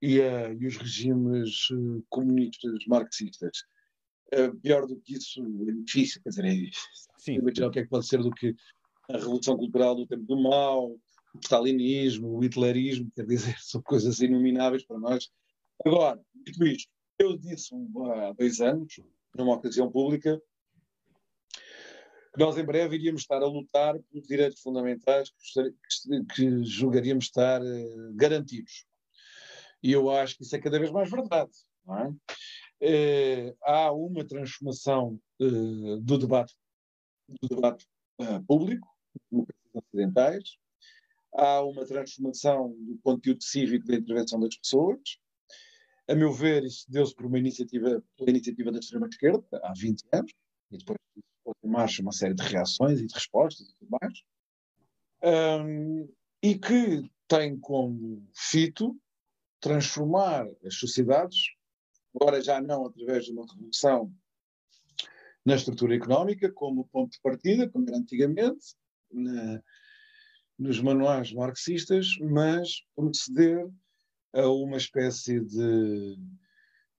Speaker 2: e, a, e os regimes uh, comunistas marxistas. Uh, pior do que isso é difícil, quer dizer, é, Sim. imaginar o que é que pode ser do que a Revolução Cultural do tempo do mal, o stalinismo, o hitlerismo, quer dizer, são coisas inomináveis para nós. Agora, dito isto, eu disse há dois anos, numa ocasião pública, que nós em breve iríamos estar a lutar pelos direitos fundamentais que, julgaríamos estar uh, garantidos. E eu acho que isso é cada vez mais verdade. É? Uh, há uma transformação uh, do debate, do debate público, democracias ocidentais, há uma transformação do conteúdo cívico da intervenção das pessoas, a meu ver, isso deu-se por uma iniciativa, pela iniciativa da extrema-esquerda, há 20 anos, e depois pôs em marcha uma série de reações e de respostas e tudo mais, um, e que tem como fito transformar as sociedades, agora já não através de uma revolução na estrutura económica, como ponto de partida, como era antigamente, na, nos manuais marxistas, mas proceder a uma espécie de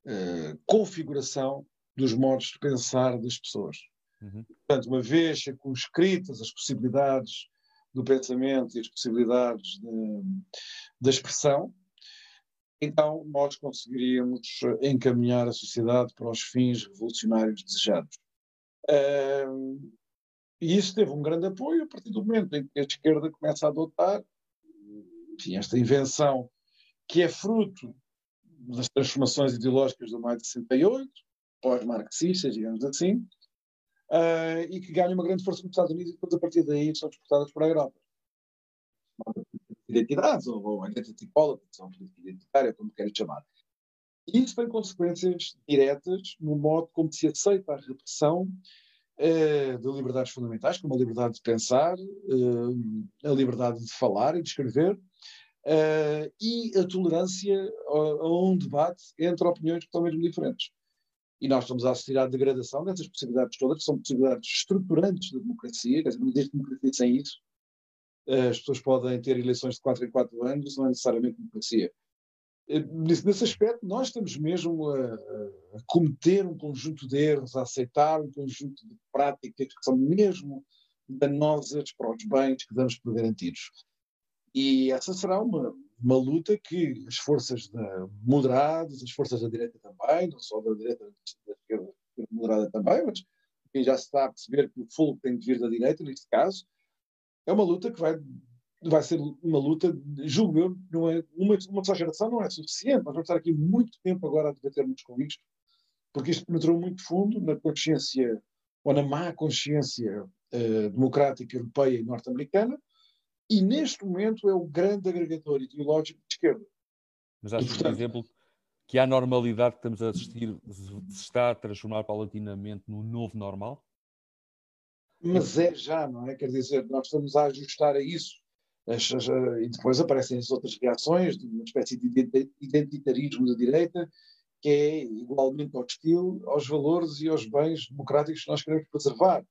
Speaker 2: uh, configuração dos modos de pensar das pessoas. Uhum. Portanto, uma vez circunscritas as possibilidades do pensamento e as possibilidades da expressão, então nós conseguiríamos encaminhar a sociedade para os fins revolucionários desejados. Uh, e isso teve um grande apoio a partir do momento em que a esquerda começa a adotar enfim, esta invenção que é fruto das transformações ideológicas do maio de 68, pós-marxistas, digamos assim, uh, e que ganha uma grande força nos Estados Unidos e depois a partir daí são exportadas para a Europa. identidades, ou, ou identity politics, ou política identitária, como querem chamar. E isso tem consequências diretas no modo como se aceita a repressão eh, de liberdades fundamentais, como a liberdade de pensar, eh, a liberdade de falar e de escrever, eh, e a tolerância a, a, um debate entre opiniões mesmo diferentes. E nós estamos a assistir à degradação dessas possibilidades todas, que são possibilidades estruturantes da democracia, quer dizer, não existe democracia sem isso. As pessoas podem ter eleições de 4 em 4 anos, não é necessariamente democracia. Eh, nesse aspecto, nós estamos mesmo a, a, cometer um conjunto de erros, a aceitar um conjunto de práticas que são mesmo danosas para os bens que damos por garantidos. E essa será uma, uma luta que as forças da, moderadas, as forças da direita também, não só da direita, da esquerda moderada também, mas quem já se está a perceber que o fogo tem de vir da direita, neste caso, é uma luta que vai vai ser uma luta, julgo eu, não é, uma, uma só geração não é suficiente. Nós vamos estar aqui muito tempo agora a debatermos com isto, porque isto penetrou muito fundo na consciência, ou na má consciência uh, democrática europeia e norte-americana, e neste momento é o grande agregador ideológico de esquerda.
Speaker 1: Mas acho, por exemplo, que a normalidade que estamos a assistir se está a transformar paulatinamente no novo normal?
Speaker 2: Mas é já, não é? Quer dizer, nós estamos a ajustar a isso e depois aparecem as outras reações de uma espécie de identitarismo da direita que é igualmente hostil aos valores e aos bens democráticos que nós queremos preservar.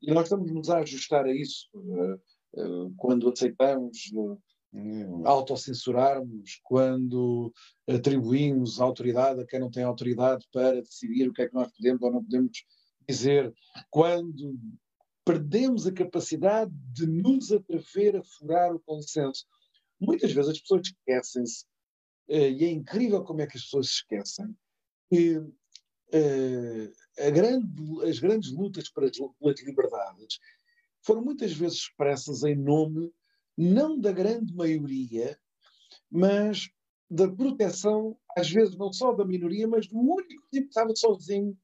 Speaker 2: E nós estamos a ajustar a isso eh, eh, quando aceitamos eh, autocensurarmos, quando atribuímos autoridade a quem não tem autoridade para decidir o que é que nós podemos ou não podemos dizer, quando perdemos a capacidade de nos atrever a furar o consenso. Muitas vezes as pessoas esquecem-se, uh, e é incrível como é que as pessoas se esquecem, que uh, grande, as grandes lutas pelas liberdades foram muitas vezes expressas em nome não da grande maioria, mas da proteção, às vezes não só da minoria, mas do único tipo que estava sozinho,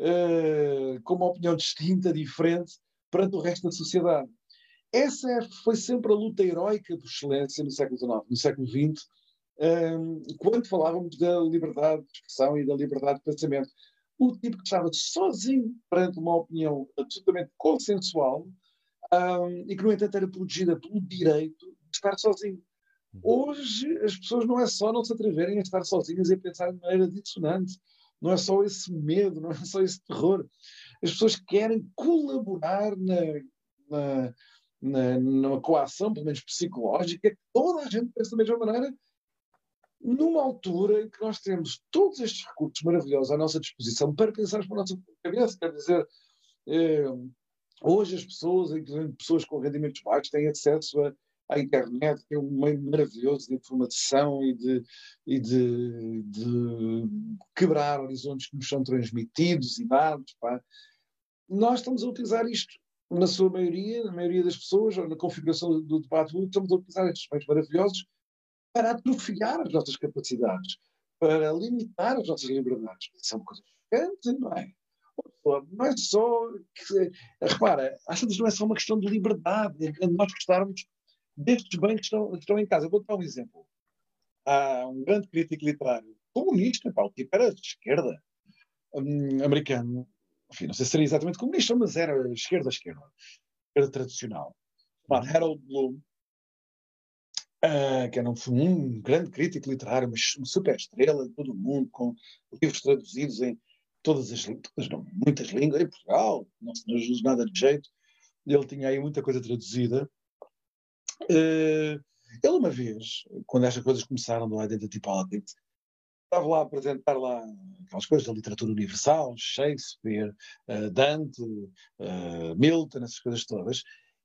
Speaker 2: uh, com uma opinião distinta, diferente, perante o resto da sociedade. Essa é, foi sempre a luta heroica do excelência no século XIX. No século XX, um, quando falávamos da liberdade de expressão e da liberdade de pensamento, o tipo que estava sozinho perante uma opinião absolutamente consensual um, e que, no entanto, era protegida pelo direito de estar sozinho. Hoje, as pessoas não é só não se atreverem a estar sozinhas e a pensar de maneira dissonante, não é só esse medo, não é só esse terror as pessoas querem colaborar na, na, na, numa coação, pelo menos psicológica, toda a gente pensa da mesma maneira, numa altura em que nós temos todos estes recursos maravilhosos à nossa disposição para pensarmos para a nossa cabeça. Quer dizer, eh, hoje as pessoas, inclusive pessoas com rendimentos baixos, têm acesso a à internet, é um meio maravilhoso de informação e de, e de, de quebrar horizontes que nos são transmitidos e dados. Pá. Nós estamos a utilizar isto, na sua maioria, na maioria das pessoas, ou na configuração do debate público, estamos a utilizar estes meios maravilhosos para atrofiar as nossas capacidades, para limitar as nossas liberdades. Isso é uma coisa chocante, não é? Não é só. Que, repara, às vezes não é só uma questão de liberdade, é nós gostarmos destes bens que estão, estão em casa. vou dar um exemplo. Há um grande crítico literário comunista, pá, o tipo era de esquerda, um, americano, enfim, não sei se seria exatamente comunista, mas era esquerda-esquerda, esquerda tradicional, chamado uhum. Harold Bloom, uh, que era um, um, grande crítico literário, uma super estrela de todo o mundo, com livros traduzidos em todas as muitas línguas, em Portugal, não se nos usa nada de jeito, ele tinha aí muita coisa traduzida, Uh, ele uma vez, quando estas coisas começaram do Identity Politics, estava lá a apresentar lá aquelas coisas da literatura universal, Shakespeare, uh, Dante, uh, Milton, essas coisas todas,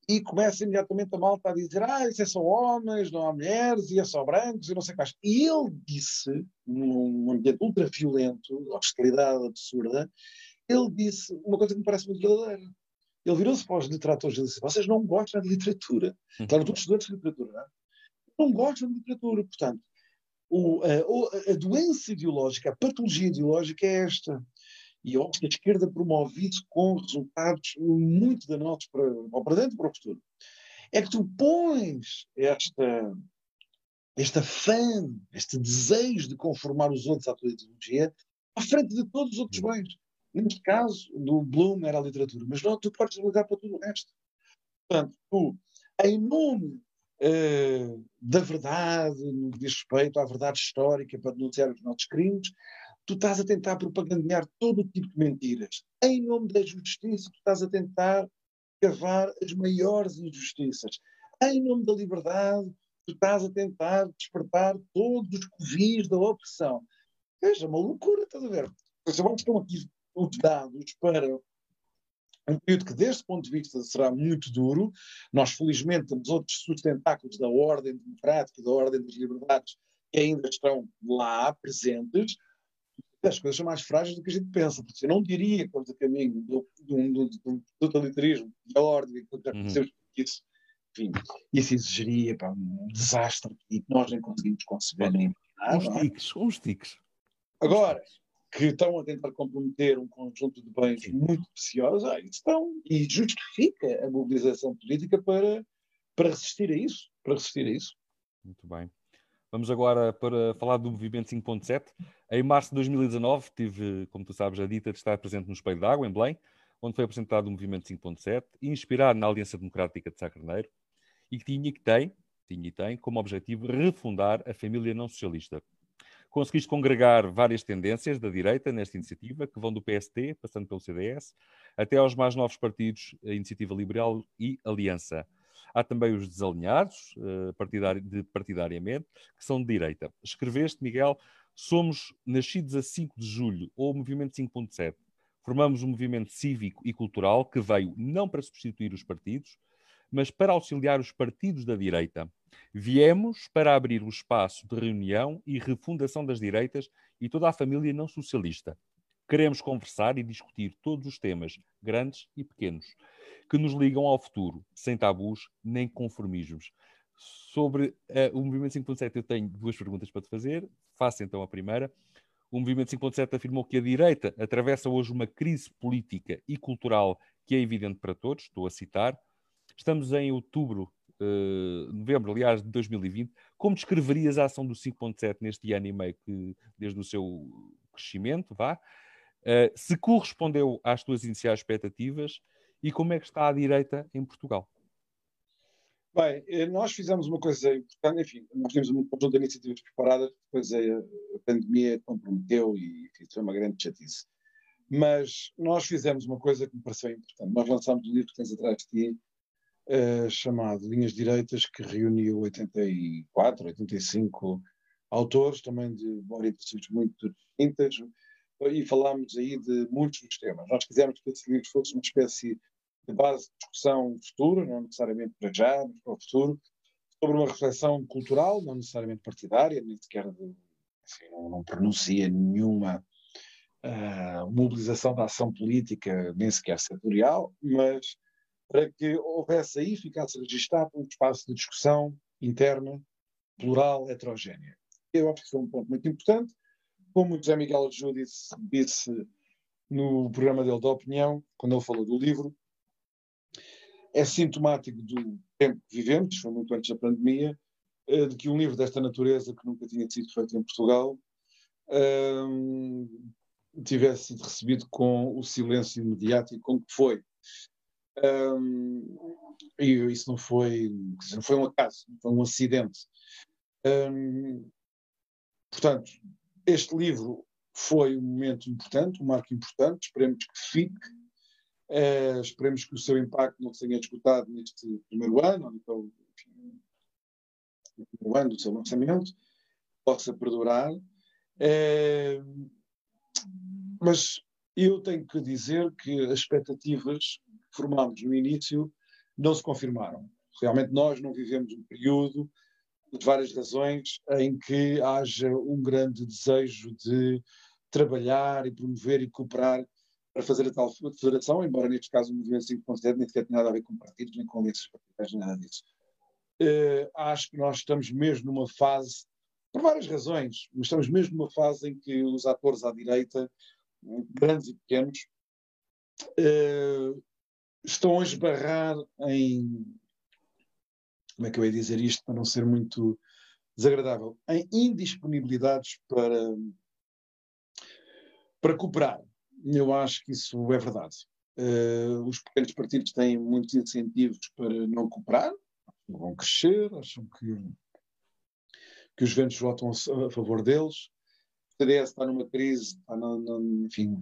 Speaker 2: e começa imediatamente a malta a dizer ah, isso é só homens, não há mulheres, e é só brancos, e não sei quais. E ele disse, num ambiente ultra violento, hostilidade absurda, ele disse uma coisa que me parece muito verdadeira. Ele virou-se para os literatores e disse: Vocês não gostam de literatura. Uhum. Estavam todos estudantes de literatura, não é? Não gostam de literatura. Portanto, o, a, a, doença ideológica, a patologia ideológica é esta. E eu acho que a esquerda promove isso com resultados muito danosos para, para dentro e para o futuro. é que tu pões esta, esta fã, este desejo de conformar os outros à tua ideologia à frente de todos os outros bens. Neste caso, do Bloom era a literatura, mas não, tu podes ligar para tudo o resto. Portanto, tu, em nome uh, da verdade, no que diz respeito à verdade histórica para denunciar os nossos crimes, tu estás a tentar propagandear todo o tipo de mentiras. Em nome da justiça, tu estás a tentar cavar as maiores injustiças. Em nome da liberdade, tu estás a tentar despertar todos os covis da opressão. Veja, uma loucura, estás a ver? Vamos estão aqui os dados para um período que, deste ponto de vista, será muito duro. Nós, felizmente, temos outros sustentáculos da ordem democrática, da ordem das liberdades, que ainda estão lá presentes. As coisas são mais frágeis do que a gente pensa, porque eu não diria que estamos a caminho do, do, do, do totalitarismo, da ordem, que já uhum. conhecemos uhum. isso. Enfim, isso exigiria pá, um desastre que nós nem conseguimos conceber nem
Speaker 1: imaginar. Uns é? tiques, uns tiques.
Speaker 2: Agora, que estão a tentar comprometer um conjunto de bens muito preciosos, ah, estão, e justifica a mobilização política para, para resistir a isso. Para resistir a isso.
Speaker 1: Muito bem. Vamos agora para falar do movimento 5.7. Em março de 2019, tive, como tu sabes, a dita de estar presente no Espelho d'Água, em Belém, onde foi apresentado o movimento 5.7, inspirado na Aliança Democrática de Sá Carneiro, e que tinha que tem, tinha e tem, como objetivo refundar a família não socialista. Conseguiste congregar várias tendências da direita nesta iniciativa, que vão do PST, passando pelo CDS, até aos mais novos partidos, a Iniciativa Liberal e Aliança. Há também os desalinhados, de partidariamente, que são de direita. Escreveste, Miguel, somos nascidos a 5 de julho, ou Movimento 5.7. Formamos um movimento cívico e cultural que veio não para substituir os partidos, mas para auxiliar os partidos da direita Viemos para abrir o espaço de reunião e refundação das direitas e toda a família não socialista. Queremos conversar e discutir todos os temas, grandes e pequenos, que nos ligam ao futuro, sem tabus nem conformismos. Sobre uh, o Movimento 5.7, eu tenho duas perguntas para te fazer. Faça então a primeira. O Movimento 5.7 afirmou que a direita atravessa hoje uma crise política e cultural que é evidente para todos. Estou a citar. Estamos em outubro uh, novembro, aliás, de 2020. Como descreverias a ação do 5.7 neste ano e meio, que, desde o seu crescimento, vá? Uh, se correspondeu às tuas iniciais expectativas e como é que está a direita em Portugal?
Speaker 2: Bem, eh, nós fizemos uma coisa importante, enfim, nós tínhamos um conjunto de iniciativas preparadas, depois a, a pandemia comprometeu e enfim, foi uma grande chatice. Mas nós fizemos uma coisa que me pareceu importante. Nós lançámos um livro que tens atrás de ti, uh, chamado Linhas Direitas, que reuniu 84, 85 autores, também de orientações muito distintas, e falámos aí de muitos dos temas. Nós quisemos que esse livro fosse uma espécie de base de discussão futura, não necessariamente para já, mas para o futuro, sobre uma reflexão cultural, não necessariamente partidária, nem sequer de, assim, não, não pronuncia nenhuma uh, mobilização da ação política, nem sequer setorial, mas para que houvesse aí, ficasse registado um espaço de discussão interna, plural, heterogénea. Eu acho que foi um ponto muito importante. Como o José Miguel Ajú disse, disse no programa dele da opinião, quando ele falou do livro, é sintomático do tempo que vivemos, foi muito antes da pandemia, eh, de que um livro desta natureza, que nunca tinha sido feito em Portugal, um, tivesse sido recebido com o silêncio e com que foi. Um, e isso não foi, não foi um acaso, foi um acidente. Um, portanto, este livro foi um momento importante, um marco importante, esperemos que fique, uh, esperemos que o seu impacto não tenha esgotado neste primeiro ano, ou então, enfim, no primeiro ano do seu lançamento, possa perdurar. Uh, mas eu tenho que dizer que as expectativas formámos no início não se confirmaram. Realmente nós não vivemos um período, de várias razões, em que haja um grande desejo de trabalhar e promover e cooperar para fazer a tal federação, embora neste caso o movimento 5.7 nem sequer tenha nada a ver com partidos, nem com alianças partidárias, nem nada disso. Uh, acho que nós estamos mesmo numa fase, por várias razões, mas estamos mesmo numa fase em que os atores à direita, grandes e pequenos, uh, estão a esbarrar em como é que eu ia dizer isto para não ser muito desagradável, em indisponibilidades para, para cooperar. Eu acho que isso é verdade. Uh, os pequenos partidos têm muitos incentivos para não cooperar, vão crescer, acham que, que os ventos votam a, favor deles. O CDS está numa crise, está enfim,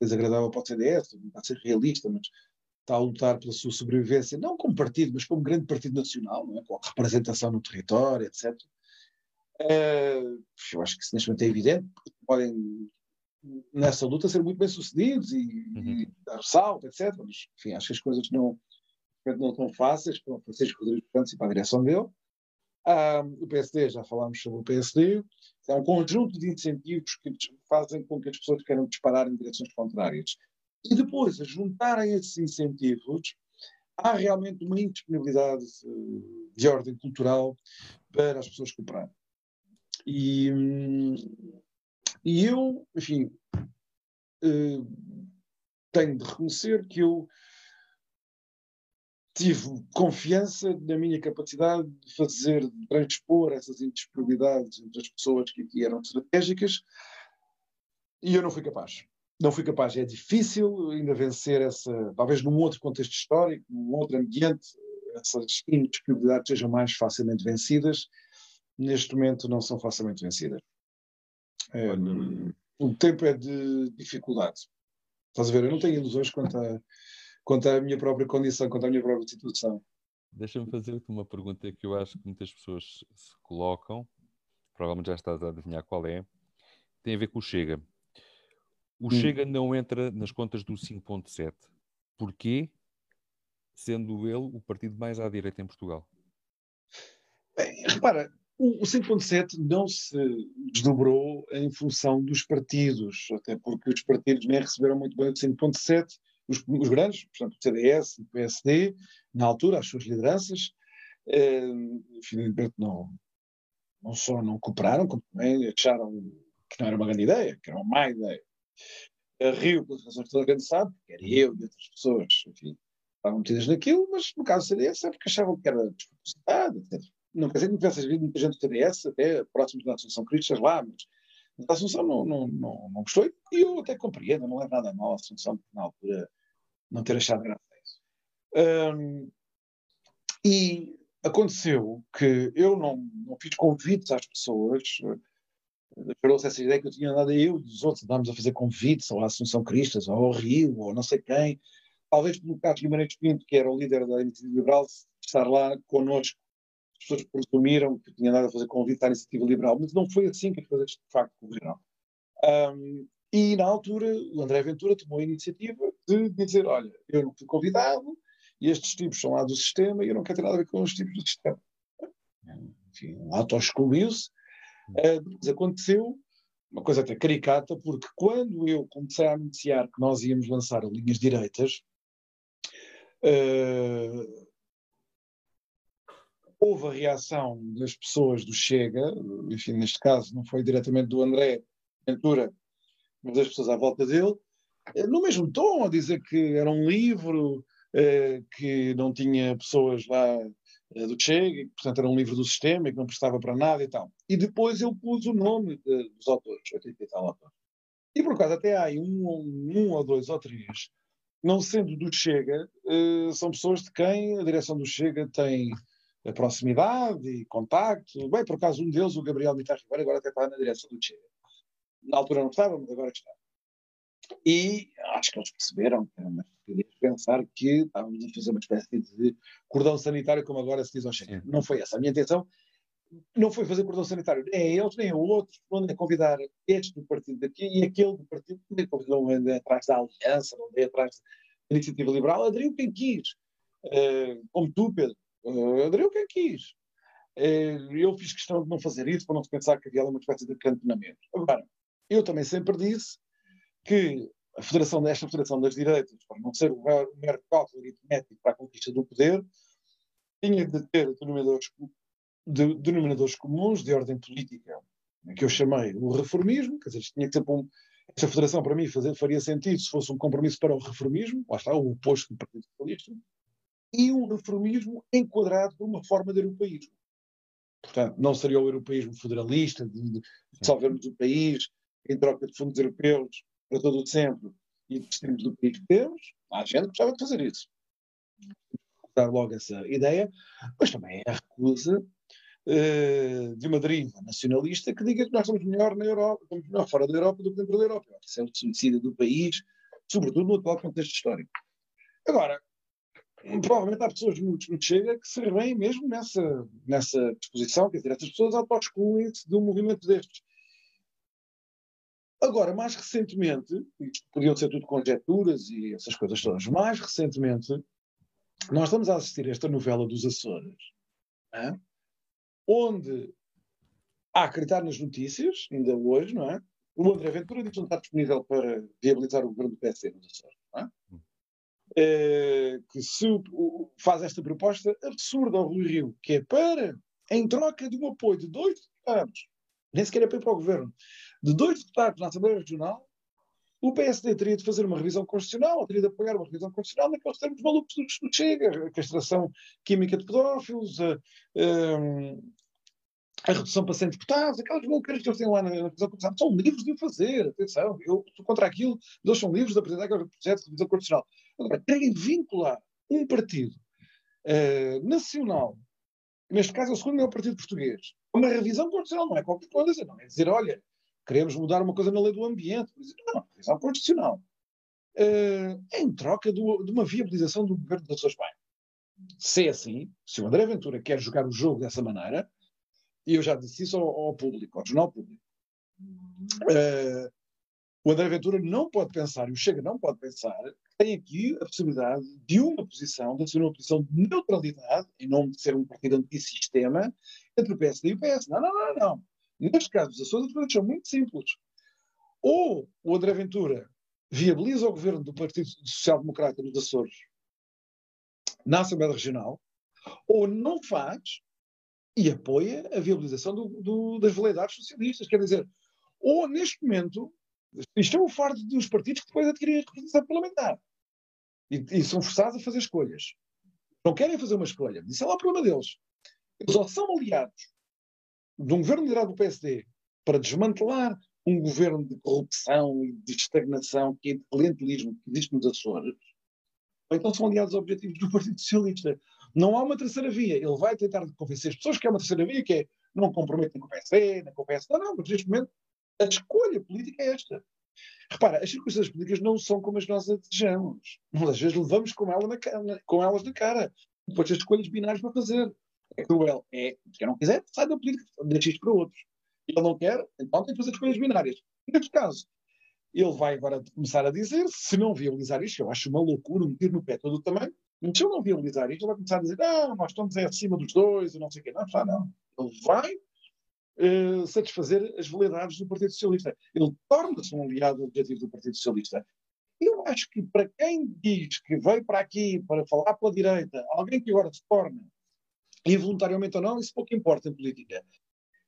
Speaker 2: desagradável para o CDS, não está a ser realista, mas está a lutar pela sua sobrevivência, não como partido, mas como grande partido nacional, é? com representação no território, etc. Uh, eh, eu acho que isso neste momento é evidente, podem nessa luta ser muito bem sucedidos e, uhum. e dar salto, etc. Mas, enfim, acho que as coisas não, não estão fáceis para o Francisco Rodrigues Santos e para a direção dele. Ah, o PSD, já falámos sobre o PSD, é um conjunto de incentivos que fazem com que as pessoas queiram disparar em direções contrárias. E depois, a juntarem esses incentivos, há realmente uma indisponibilidade de ordem cultural para as pessoas comprarem. E, e eu, enfim, eh, tenho de reconhecer que eu tive confiança na minha capacidade de fazer, de transpor essas indisponibilidades entre as pessoas que aqui eram estratégicas e eu não fui capaz. Não fui capaz. É difícil ainda vencer essa, talvez num outro contexto histórico, num outro ambiente, essas indisponibilidades sejam mais facilmente vencidas. Neste momento não são facilmente vencidas. É, o tempo é de dificuldade. Estás a ver? Eu não tenho ilusões quanto a quanto à minha própria condição, quanto à minha própria situação.
Speaker 1: Deixa-me fazer-te uma pergunta que eu acho que muitas pessoas se colocam, provavelmente já estás a adivinhar qual é, tem a ver com o Chega. O hum. Chega não entra nas contas do 5.7. Porquê? Sendo ele o partido mais à direita em Portugal.
Speaker 2: Bem, repara, o 5.7 não se desdobrou em função dos partidos, até porque os partidos nem receberam muito bem o 5.7 os, os grandes, portanto, o CDS e o PSD, na altura, as suas lideranças, eh, infelizmente não, não só não cooperaram, como também acharam que não era uma grande ideia, que era uma má ideia. Rio, pelas razões que toda a gente sabe, que era eu e outras pessoas, enfim, estavam metidas naquilo, mas no caso do CDS é porque achavam que era despropositado, etc. Não quer dizer que não tivesse havido muita gente do CDS, até próximos da Associação Cristas lá, mas a Assunção não, não, não, não gostou e eu até compreendo, não é nada mal a Assunção, porque na altura não ter achado graça a isso. Um, e aconteceu que eu não, não fiz convites às pessoas, gerou-se essa ideia que eu tinha andado eu e os outros andámos a fazer convites ou à Assunção Cristas, ou ao Rio, ou não sei quem, talvez pelo Carlos Guimarães Pinto, que era o líder da Iniciativa Liberal, estar lá connosco. As pessoas presumiram que eu tinha andado a fazer convite à Iniciativa Liberal, mas não foi assim que as coisas de facto correram. Um, e na altura o André Ventura tomou a iniciativa de dizer: olha, eu não fui convidado e estes tipos são lá do sistema e eu não quero ter nada a ver com os tipos do sistema. Enfim, auto-excluiu-se. Uh, depois aconteceu uma coisa até caricata, porque quando eu comecei a anunciar que nós íamos lançar linhas direitas, uh, houve a reação das pessoas do Chega, enfim, neste caso não foi diretamente do André Ventura, mas das pessoas à volta dele, eh, no mesmo tom, a dizer que era um livro, eh, que não tinha pessoas lá do Che, que portanto era um livro do sistema e que não prestava para nada e tal. E depois ele pôs o nome de, dos autores, 80 e tal autores. E por acaso até há aí um, um ou dois ou três, não sendo do Chega, são pessoas de quem a direção do Chega tem proximidade e contacto. Bem, por acaso um deles, o Gabriel Mitar Ribeiro, agora até está na direção do Chega. Na altura não estava, mas agora está. E acho que eles perceberam que era uma pensar que estávamos a fazer uma espécie de cordão sanitário, como agora se diz ao Chega. Não foi essa. A minha intenção não foi fazer cordão sanitário, nem a eles, nem a outros, não é convidar este do partido daqui e aquele do partido, nem convidou andei atrás da aliança, não andei atrás da iniciativa liberal, aderiu quem quis. Uh, como tu, Pedro, uh, aderiu quem quis. Uh, eu fiz questão de não fazer isso para não se pensar que havia uma espécie de cantonamento. Agora, eu também sempre disse que a federação desta federação das direitas, para não ser um mero cálculo aritmético para a conquista do poder, tinha de ter denominadores, de, denominadores comuns de ordem política, que eu chamei o reformismo, quer dizer, tinha que ser um, esta federação para mim fazer, faria sentido se fosse um compromisso para o reformismo, lá está, o oposto do Partido Socialista, e um reformismo enquadrado por uma forma de europeísmo. Portanto, não seria o europeísmo federalista, de, de dissolvermos o país em troca de fundos europeus para todo o sempre e desistirmos do país que temos. Há gente que gostava de fazer isso. Dar logo essa ideia, mas também é a recusa uh, de uma deriva nacionalista que diga que nós somos melhor na Europa, estamos melhor fora da Europa do que dentro da Europa. Isso é o suicídio do país, sobretudo no atual contexto histórico. Agora, provavelmente há pessoas no, no Chega que se revêem mesmo nessa, nessa disposição, quer dizer, essas pessoas auto-excluem-se de um movimento destes. Agora, mais recentemente, isto podiam ser tudo conjecturas e essas coisas todas, mais recentemente, nós estamos a assistir a esta novela dos Açores, é? onde, a acreditar nas notícias, ainda hoje, não é? O André Ventura diz que não está disponível para viabilizar o governo do PSD nos Açores, não é? É, que se o, faz esta proposta absurda ao Rui Rio, que é para, em troca de um apoio de dois deputados, nem sequer apoio para o governo, de dois deputados na Assembleia Regional, o PSD teria de fazer uma revisão constitucional, teria de apoiar uma revisão constitucional naqueles termos malucos do, Chega, a castração química de pedófilos, a, a, a redução para 100 deputados, aquelas malucas que eles têm lá na, revisão constitucional, são livres de o fazer, atenção, eu sou contra aquilo, eles são livres de apresentar aquele projeto de revisão constitucional. Agora, querem vincular um partido uh, nacional, neste caso é o segundo maior partido português, uma revisão constitucional, não é qualquer coisa, não é dizer, olha, queremos mudar uma coisa na lei do ambiente. Não, revisão constitucional. Uh, em troca do, de uma viabilização do governo das Açores Bem. Se é assim, se o André Ventura quer jogar o jogo dessa maneira, e eu já disse isso ao, ao público, ao jornal público, uh, o André Ventura não pode pensar, e o Chega não pode pensar, que tem aqui a possibilidade de uma posição, de ser uma posição de neutralidade, em nome de ser um partido antissistema, entre o PSD e o PS. Não, não, não, não. Neste caso as coisas são muito simples. Ou o André Ventura viabiliza o governo do Partido Social Democrata dos Açores na Assembleia Regional, ou não faz e apoia a viabilização do, do, das veleidades socialistas. Quer dizer, ou neste momento, isto é o fardo dos partidos que depois adquirem a representação parlamentar e, e, são forçados a fazer escolhas. Não querem fazer uma escolha, isso é lá o problema deles. Eles ou são aliados de um governo liderado do PSD para desmantelar um governo de corrupção e de estagnação, que é de clientelismo que existe nos Açores, ou então são aliados aos objetivos do Partido Socialista. Não há uma terceira via. Ele vai tentar convencer as pessoas que há uma terceira via, que é não comprometem com o PSD, nem com o. Não, não, mas neste momento a escolha política é esta. Repara, as circunstâncias políticas não são como as nós desejamos. Às vezes levamos com, ela na, com elas na cara. Depois tens escolhas binárias para fazer é cruel. É, se não quiser, sai da política, deixa isto para outros. Ele não quer, então tem que fazer escolhas binárias. Neste caso, ele vai agora começar a dizer, se não viabilizar isto, eu acho uma loucura, um tiro no pé todo também, mas se ele não viabilizar isto, ele vai começar a dizer, ah, nós estamos é acima dos dois, e não sei o quê. Não, está não. Ele vai uh, satisfazer as validades do Partido Socialista. Ele torna-se um aliado objetivo do Partido Socialista. Eu acho que para quem diz que veio para aqui para falar pela direita, alguém que agora se torna involuntariamente ou não, isso pouco importa em política,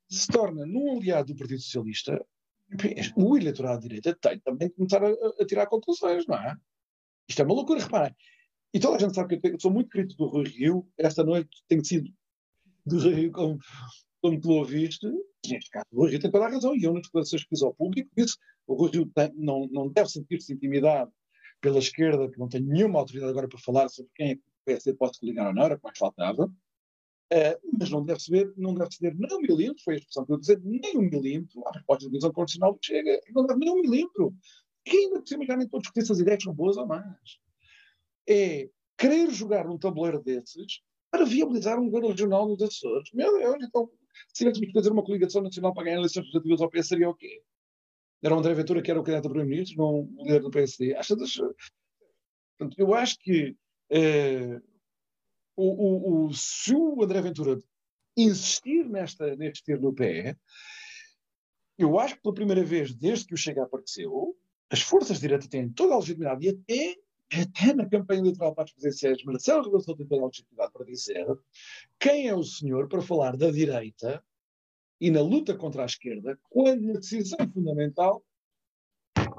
Speaker 2: se torna num aliado do Partido Socialista, o eleitorado de direita tem também que começar a, a, tirar conclusões, não é? Isto é uma loucura, reparem. E toda a gente sabe que eu, tenho, eu sou muito crítico do Rui Rio. Esta noite tenho sido do Rui Rio, como, como tu ouviste. Neste caso, o Rui Rio tem toda a razão. E eu, nas declarações que fiz ao público, disse o Rui Rio tem, não, não deve sentir-se intimidado pela esquerda, que não tem nenhuma autoridade agora para falar sobre quem é que o PSD pode coligar ou não, era o que mais faltava. Uh, mas não deve ceder, não deve ceder nem um milímetro, foi a expressão que eu dizer, nem um milímetro à resposta da divisão que chega, não deve nem um milímetro. Que ainda por cima já nem se as ideias são boas ou más. É querer jogar num tabuleiro desses para viabilizar um governo regional nos Açores. Meu Deus, então, se tivéssemos que fazer uma coligação nacional para ganhar eleições legislativas ao PS, seria o quê? Era o André Ventura que era o candidato a primeiro-ministro, não o líder do PSD. Acho, eu acho que eh, o, o, o, se o André Ventura insistir nesta, neste tiro no pé, eu acho que pela primeira vez desde que o Chega apareceu, as forças de direita têm toda a legitimidade e até, até na campanha eleitoral para as presidenciais, Marcelo Rebelo tem toda a legitimidade para dizer quem é o senhor para falar da direita e na luta contra a esquerda, quando na decisão fundamental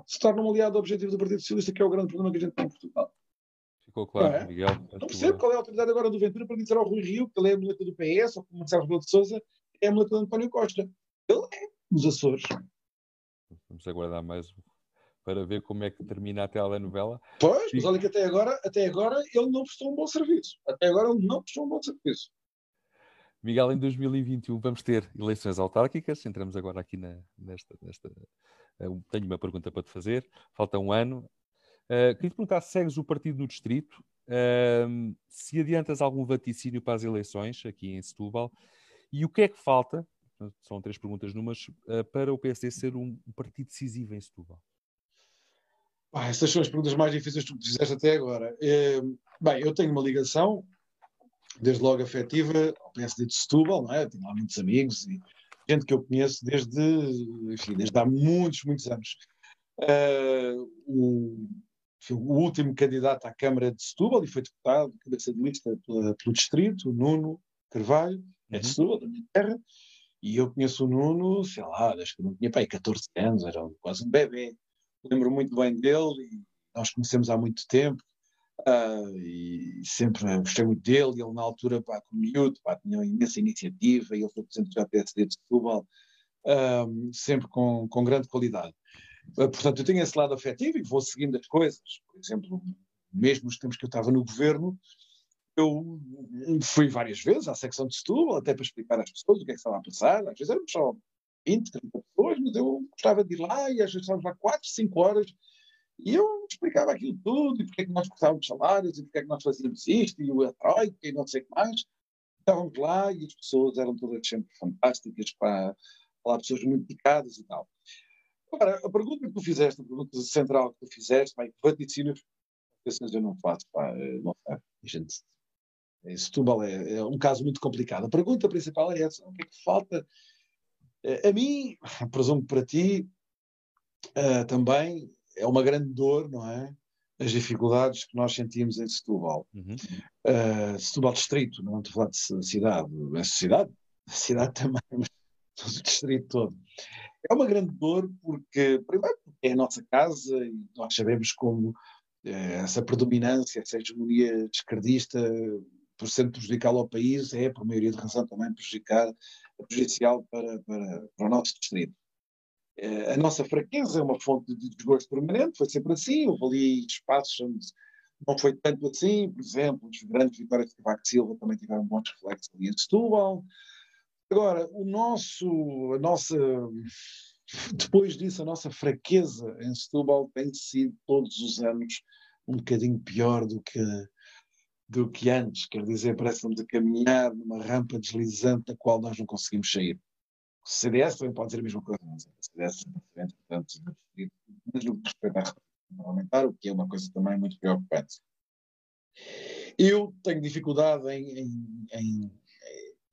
Speaker 2: se torna um aliado objetivo do Partido Socialista, que é o grande problema que a gente tem em Portugal.
Speaker 1: Ficou claro, é? Miguel.
Speaker 2: Não percebo qual é a autoridade agora do Ventura para dizer ao Rui Rio que ele é a muleta do PS ou como Marcelo Rebelo de Souza é a muleta do António Costa. Ele é nos Açores.
Speaker 1: Vamos aguardar mais para ver como é que termina a telenovela.
Speaker 2: Pois, mas olha que até agora, até agora ele não prestou um bom serviço. Até agora ele não prestou um bom serviço.
Speaker 1: Miguel, em 2021 vamos ter eleições autárquicas. Entramos agora aqui na, nesta, nesta. Uh, tenho uma pergunta para te fazer. Falta um ano. Uh, queria te perguntar se segues o partido no distrito, uh, se adiantas algum vaticínio para as eleições aqui em Setúbal e o que é que falta, são três perguntas numas, uh, para o PSD ser um, partido decisivo em Setúbal?
Speaker 2: Ah, essas são as perguntas mais difíceis que tu fizeste até agora. bem, eu tenho uma ligação, desde logo afetiva, ao PSD de Setúbal, não é? tenho lá muitos amigos e gente que eu conheço desde, enfim, desde há muitos, muitos anos. Uh, o, último candidato à Câmara de Setúbal e foi deputado, cabeça de lista pela, pelo distrito, o Nuno Carvalho, é de uhum. Setúbal, da minha terra, e eu conheço o Nuno, sei lá, acho que não tinha pai 14 anos, era quase um bebê. Lembro muito bem dele e nós conhecemos há muito tempo. Uh, e sempre gostei muito dele, ele na altura, pá, com miúdo, pá, tinha uma imensa iniciativa, e ele foi presidente do PSD de Setúbal, uh, sempre com, com grande qualidade. Uh, portanto, eu tenho esse lado afetivo e vou seguindo as coisas. Por exemplo, mesmo nos tempos que eu estava no governo, eu fui várias vezes à secção de Setúbal, até para explicar às pessoas o que é que estava a passar. Às vezes éramos só 20, 30 pessoas, mas eu gostava de ir lá e às vezes estávamos lá 4, 5 horas e eu explicava aquilo tudo, e porque é que nós cortávamos salários, e porque é que nós fazíamos isto, e o Troika, e não sei o que mais. Estávamos lá e as pessoas eram todas sempre fantásticas, para lá pessoas muito dedicadas e tal. Agora, a pergunta que tu fizeste, a pergunta central que tu fizeste, vai, vaticínios, eu não faço, pá, não sei, gente, Setúbal é, é um caso muito complicado. A pergunta principal é essa, o que é que falta? Eh, a mim, presumo para ti, uh, também, é uma grande dor, não é? As dificuldades que nós sentimos em Setúbal. Uhum. Uh, Setúbal Distrito, não estou a falar de cidade, é cidade, a cidade também, mas o distrito todo. É uma grande dor porque, primeiro, é a nossa casa e nós sabemos como eh, essa predominância, essa hegemonia esquerdista, por ser prejudicial ao país, é, por maioria de razão, também prejudicar, prejudicial para, para, para o nosso distrito. Eh, a nossa fraqueza é uma fonte de desgosto permanente, foi sempre assim, houve ali espaços onde não foi tanto assim, por exemplo, os grandes vitórias de Cavaco Silva também tiveram bons reflexos ali em Setúbal. Agora, o nosso, a nossa, depois disso, a nossa fraqueza em Setúbal tem sido todos os anos um bocadinho pior do que, do que antes, quer dizer, parece-nos a caminhar numa rampa deslizante da qual nós não conseguimos sair. O CDS também pode dizer a mesma coisa, mas o CDS é portanto, mas no que respeita à parlamentar, o que é uma coisa também muito preocupante. Eu tenho dificuldade em, em, em,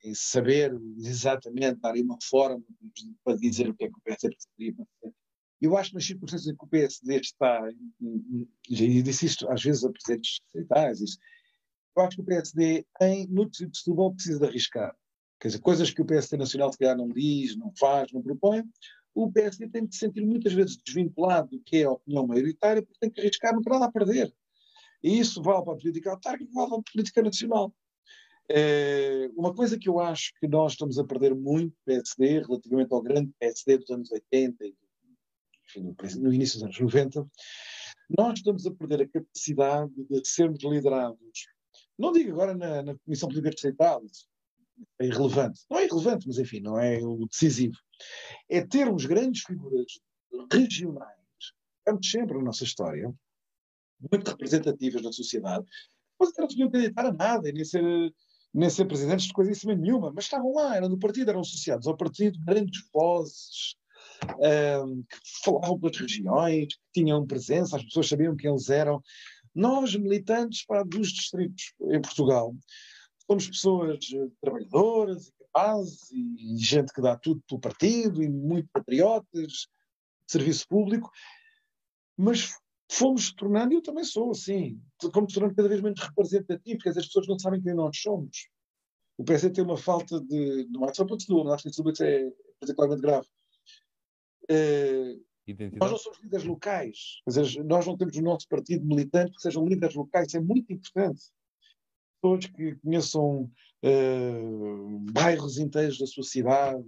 Speaker 2: em saber exatamente, dar uma forma para dizer o que é que o PSD precisaria fazer. Eu acho que nas circunstâncias em que o PSD está, e disse isto às vezes a presidentes distritais, eu acho que o PSD em, no Distrito de precisa de arriscar. Quer dizer, coisas que o PSD Nacional se calhar não diz, não faz, não propõe, o PSD tem de se sentir muitas vezes desvinculado do que é a opinião maioritária, porque tem que arriscar, não tem nada a perder. E isso vale para a política autárquica, vale para a política nacional. É, uma coisa que eu acho que nós estamos a perder muito, PSD, relativamente ao grande PSD dos anos 80 e enfim, no início dos anos 90, nós estamos a perder a capacidade de sermos liderados, não digo agora na, na Comissão Política Distrital, é irrelevante. Não é irrelevante, mas enfim, não é o decisivo. É termos grandes figuras regionais, estamos sempre na nossa história, muito representativas da sociedade, mas não que acreditar a nada, nem ser, nem ser presidentes de coisa em nenhuma, mas estavam lá, eram do partido, eram associados ao partido, grandes vozes, um, que falavam pelas regiões, que tinham presença, as pessoas sabiam quem eles eram. Nós, militantes para, dos distritos em Portugal, somos pessoas eh, trabalhadoras capazes e gente que dá tudo pelo partido e muito patriotas, serviço público, mas fomos tornando, e eu também sou assim, fomos tornando cada vez menos representativos, porque as pessoas não sabem quem nós somos. O PS tem uma falta de. Não é só para não acho que isso é particularmente grave. Identidade. Nós não somos líderes locais. Quer dizer, nós não temos o nosso partido militante que sejam líderes locais. Isso é muito importante. Pessoas que conheçam uh, bairros inteiros da sua cidade,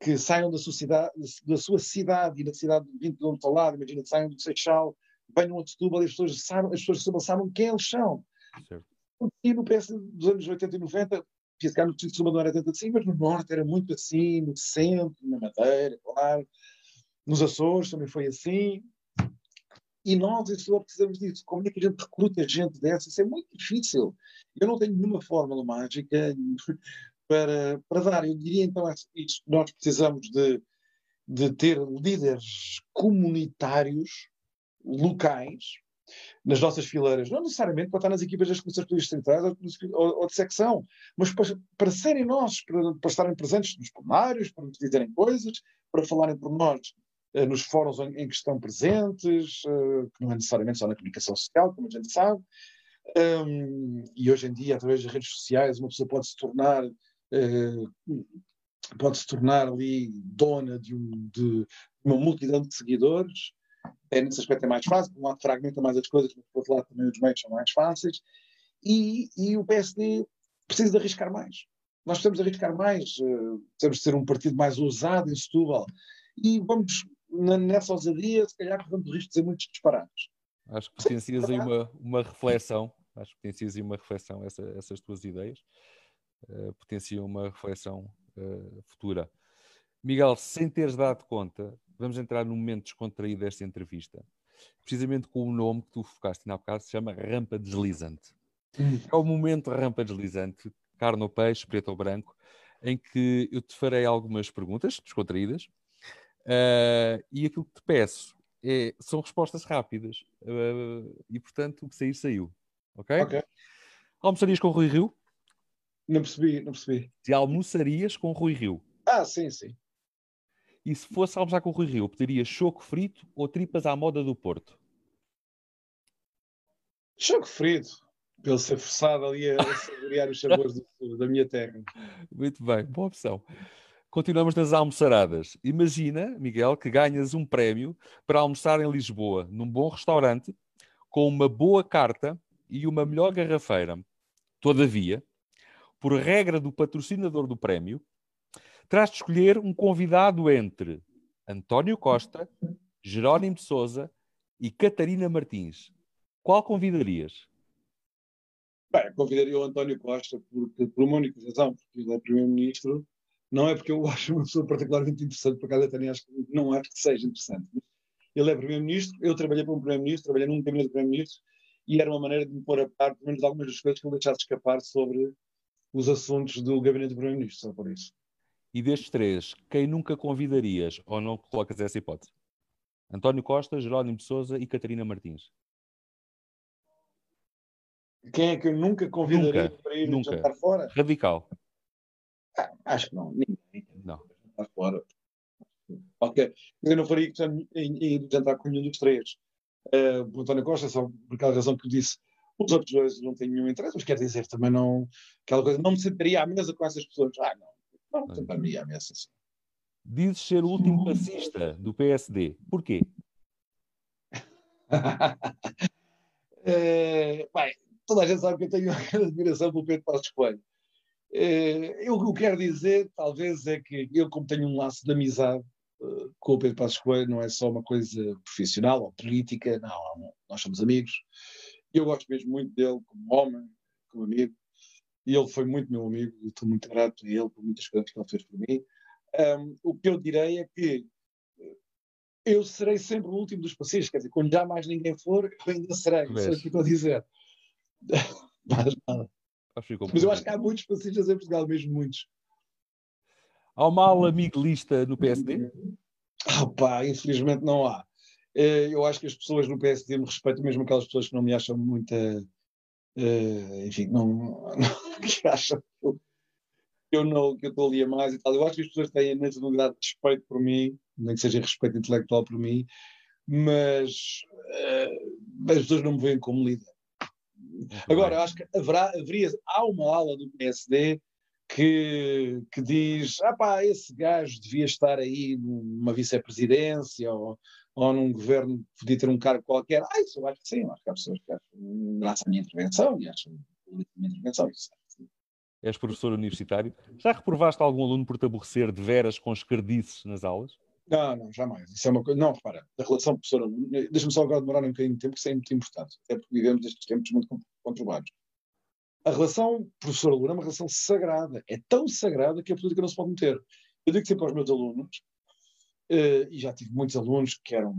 Speaker 2: que saiam da sua cidade, da sua cidade e da cidade de 20 km ao lado, imagina que saiam do Seixal, venham a Setúbal e as pessoas, sabem, as pessoas de Setúbal sabem quem eles são. Certo. E no PS dos anos 80 e 90, ficar no Distrito de Setúbal não era tanto assim, mas no Norte era muito assim, no centro, na Madeira, claro. Nos Açores também foi assim. E nós, em Setúbal, precisamos disso. Como é que a gente recruta gente dessa? Isso é muito difícil. Eu não tenho nenhuma fórmula mágica para, para dar. Eu diria então isso, nós precisamos de, de ter líderes comunitários locais nas nossas fileiras, não necessariamente para estar nas equipas das comissões políticas centrais ou, ou, de secção, mas para, para serem nós, para, para, estarem presentes nos plenários, para nos dizerem coisas, para falarem por nós eh, nos fóruns em, em, que estão presentes, eh, que não é necessariamente só na comunicação social, como a gente sabe. Um, e hoje em dia, através das redes sociais, uma pessoa pode se tornar eh, pode se tornar ali dona de, um, de, uma multidão de seguidores. Nesse aspecto é mais fácil, por um lado fragmenta mais as coisas, mas por outro lado também os meios são mais fáceis. E, e o PSD precisa de arriscar mais. Nós precisamos arriscar mais, uh, precisamos ser um partido mais ousado em Setúbal. E vamos, na, nessa ousadia, se calhar corremos o risco de muitos disparados.
Speaker 1: Acho que potencias aí uma, uma reflexão, acho que potencias aí uma reflexão essa, essas tuas ideias uh, potenciam uma reflexão uh, futura. Miguel, sem teres dado conta, vamos entrar num momento descontraído desta entrevista, precisamente com o nome que tu focaste na bocado, se chama rampa deslizante. Hum. É o momento rampa deslizante, carne ou peixe, preto ou branco, em que eu te farei algumas perguntas descontraídas uh, e aquilo que te peço é, são respostas rápidas uh, e, portanto, o que sair, saiu. Ok? Ok. Almoçarias com Rui Rio?
Speaker 2: Não percebi, não percebi.
Speaker 1: Se almoçarias com Rui Rio.
Speaker 2: Ah, sim, sim.
Speaker 1: E se fosse almoçar com Rui Rio, pedirias choco frito ou tripas à moda do Porto?
Speaker 2: Choco frito, pelo ser forçado ali a saborear os sabores do, da minha terra.
Speaker 1: Muito bem, boa opção. Continuamos nas almoçaradas. Imagina, Miguel, que ganhas um prémio para almoçar em Lisboa, num bom restaurante, com uma boa carta e uma melhor garrafeira. Todavia, por regra do patrocinador do prémio, terás de escolher um convidado entre António Costa, Jerónimo de Souza e Catarina Martins. Qual convidarias?
Speaker 2: Bem, convidaria o António Costa porque, por uma única razão, porque ele é Primeiro-Ministro, não é porque eu acho uma pessoa particularmente interessante, por acaso até acho não acho que seja interessante. Ele é Primeiro-Ministro, eu trabalhei para um Primeiro-Ministro, trabalhei num gabinete de Primeiro-Ministro, e era uma maneira de me pôr a par, pelo menos, algumas das coisas que eu deixasse escapar sobre os assuntos do gabinete do Primeiro-Ministro, só por isso.
Speaker 1: E destes três, quem nunca convidarias ou não colocas essa hipótese? António Costa, Jerónimo de Souza e Catarina Martins.
Speaker 2: Quem é que eu nunca convidaria nunca, para ir nunca. jantar fora?
Speaker 1: Radical.
Speaker 2: Ah, acho que não. Ninguém.
Speaker 1: Não.
Speaker 2: Jantar fora. Ok. Eu não faria em, jantar com nenhum dos três. Uh, o António Costa, só por aquela razão que eu disse, os outros dois não têm nenhum interesse, mas quer dizer, também não. Aquela coisa, não me sentaria à mesa com essas pessoas. Ah, não. Não me sentaria à mesa assim.
Speaker 1: Dizes ser o último passista do PSD. Porquê?
Speaker 2: é, bem, toda a gente sabe que eu tenho uma admiração pelo Pedro Passos Coelho. É, eu, o que eu quero dizer, talvez, é que eu, como tenho um laço de amizade uh, com o Pedro Passos Coelho, não é só uma coisa profissional ou política, não, nós somos amigos. Eu gosto mesmo muito dele como homem, como amigo, e ele foi muito meu amigo, e estou muito grato a ele por muitas coisas que ele fez por mim. Um, o que eu direi é que eu serei sempre o último dos passeios, quer dizer, quando já mais ninguém for, eu ainda serei, isso é o que estou a dizer. Mas nada. Mas eu acho que há muitos passistas em Portugal, mesmo muitos.
Speaker 1: Há uma ala miguelista no PSD?
Speaker 2: Ah, pá, infelizmente não há. Eh, eu acho que as pessoas no PSD me respeitam, mesmo aquelas pessoas que não me acham muita. Uh, enfim, não, não, que acham que eu, não, que eu estou ali a mais e tal. Eu acho que as pessoas têm a naturalidade de respeito por mim, nem que seja respeito intelectual por mim, mas uh, as pessoas não me veem como líder. Agora, eu acho que haverá, haveria, há uma ala do PSD que, que diz: ah pá, esse gajo devia estar aí numa vice-presidência ou, ou num governo, podia ter um cargo qualquer. Ah, isso eu acho que sim, acho que há pessoas que acham graças à minha intervenção e acham a minha intervenção. Isso,
Speaker 1: És professor universitário. Já reprovaste algum aluno por te aborrecer de veras com escardices nas aulas?
Speaker 2: Não, não, jamais. Isso é uma coisa. Não, repara, a relação professor-aluno. Deixa-me só agora demorar um bocadinho de tempo, que isso é muito importante, até porque vivemos estes tempos muito conturbados. A relação professor-aluno é uma relação sagrada. É tão sagrada que a política não se pode meter. Eu digo sempre aos meus alunos, e já tive muitos alunos que eram,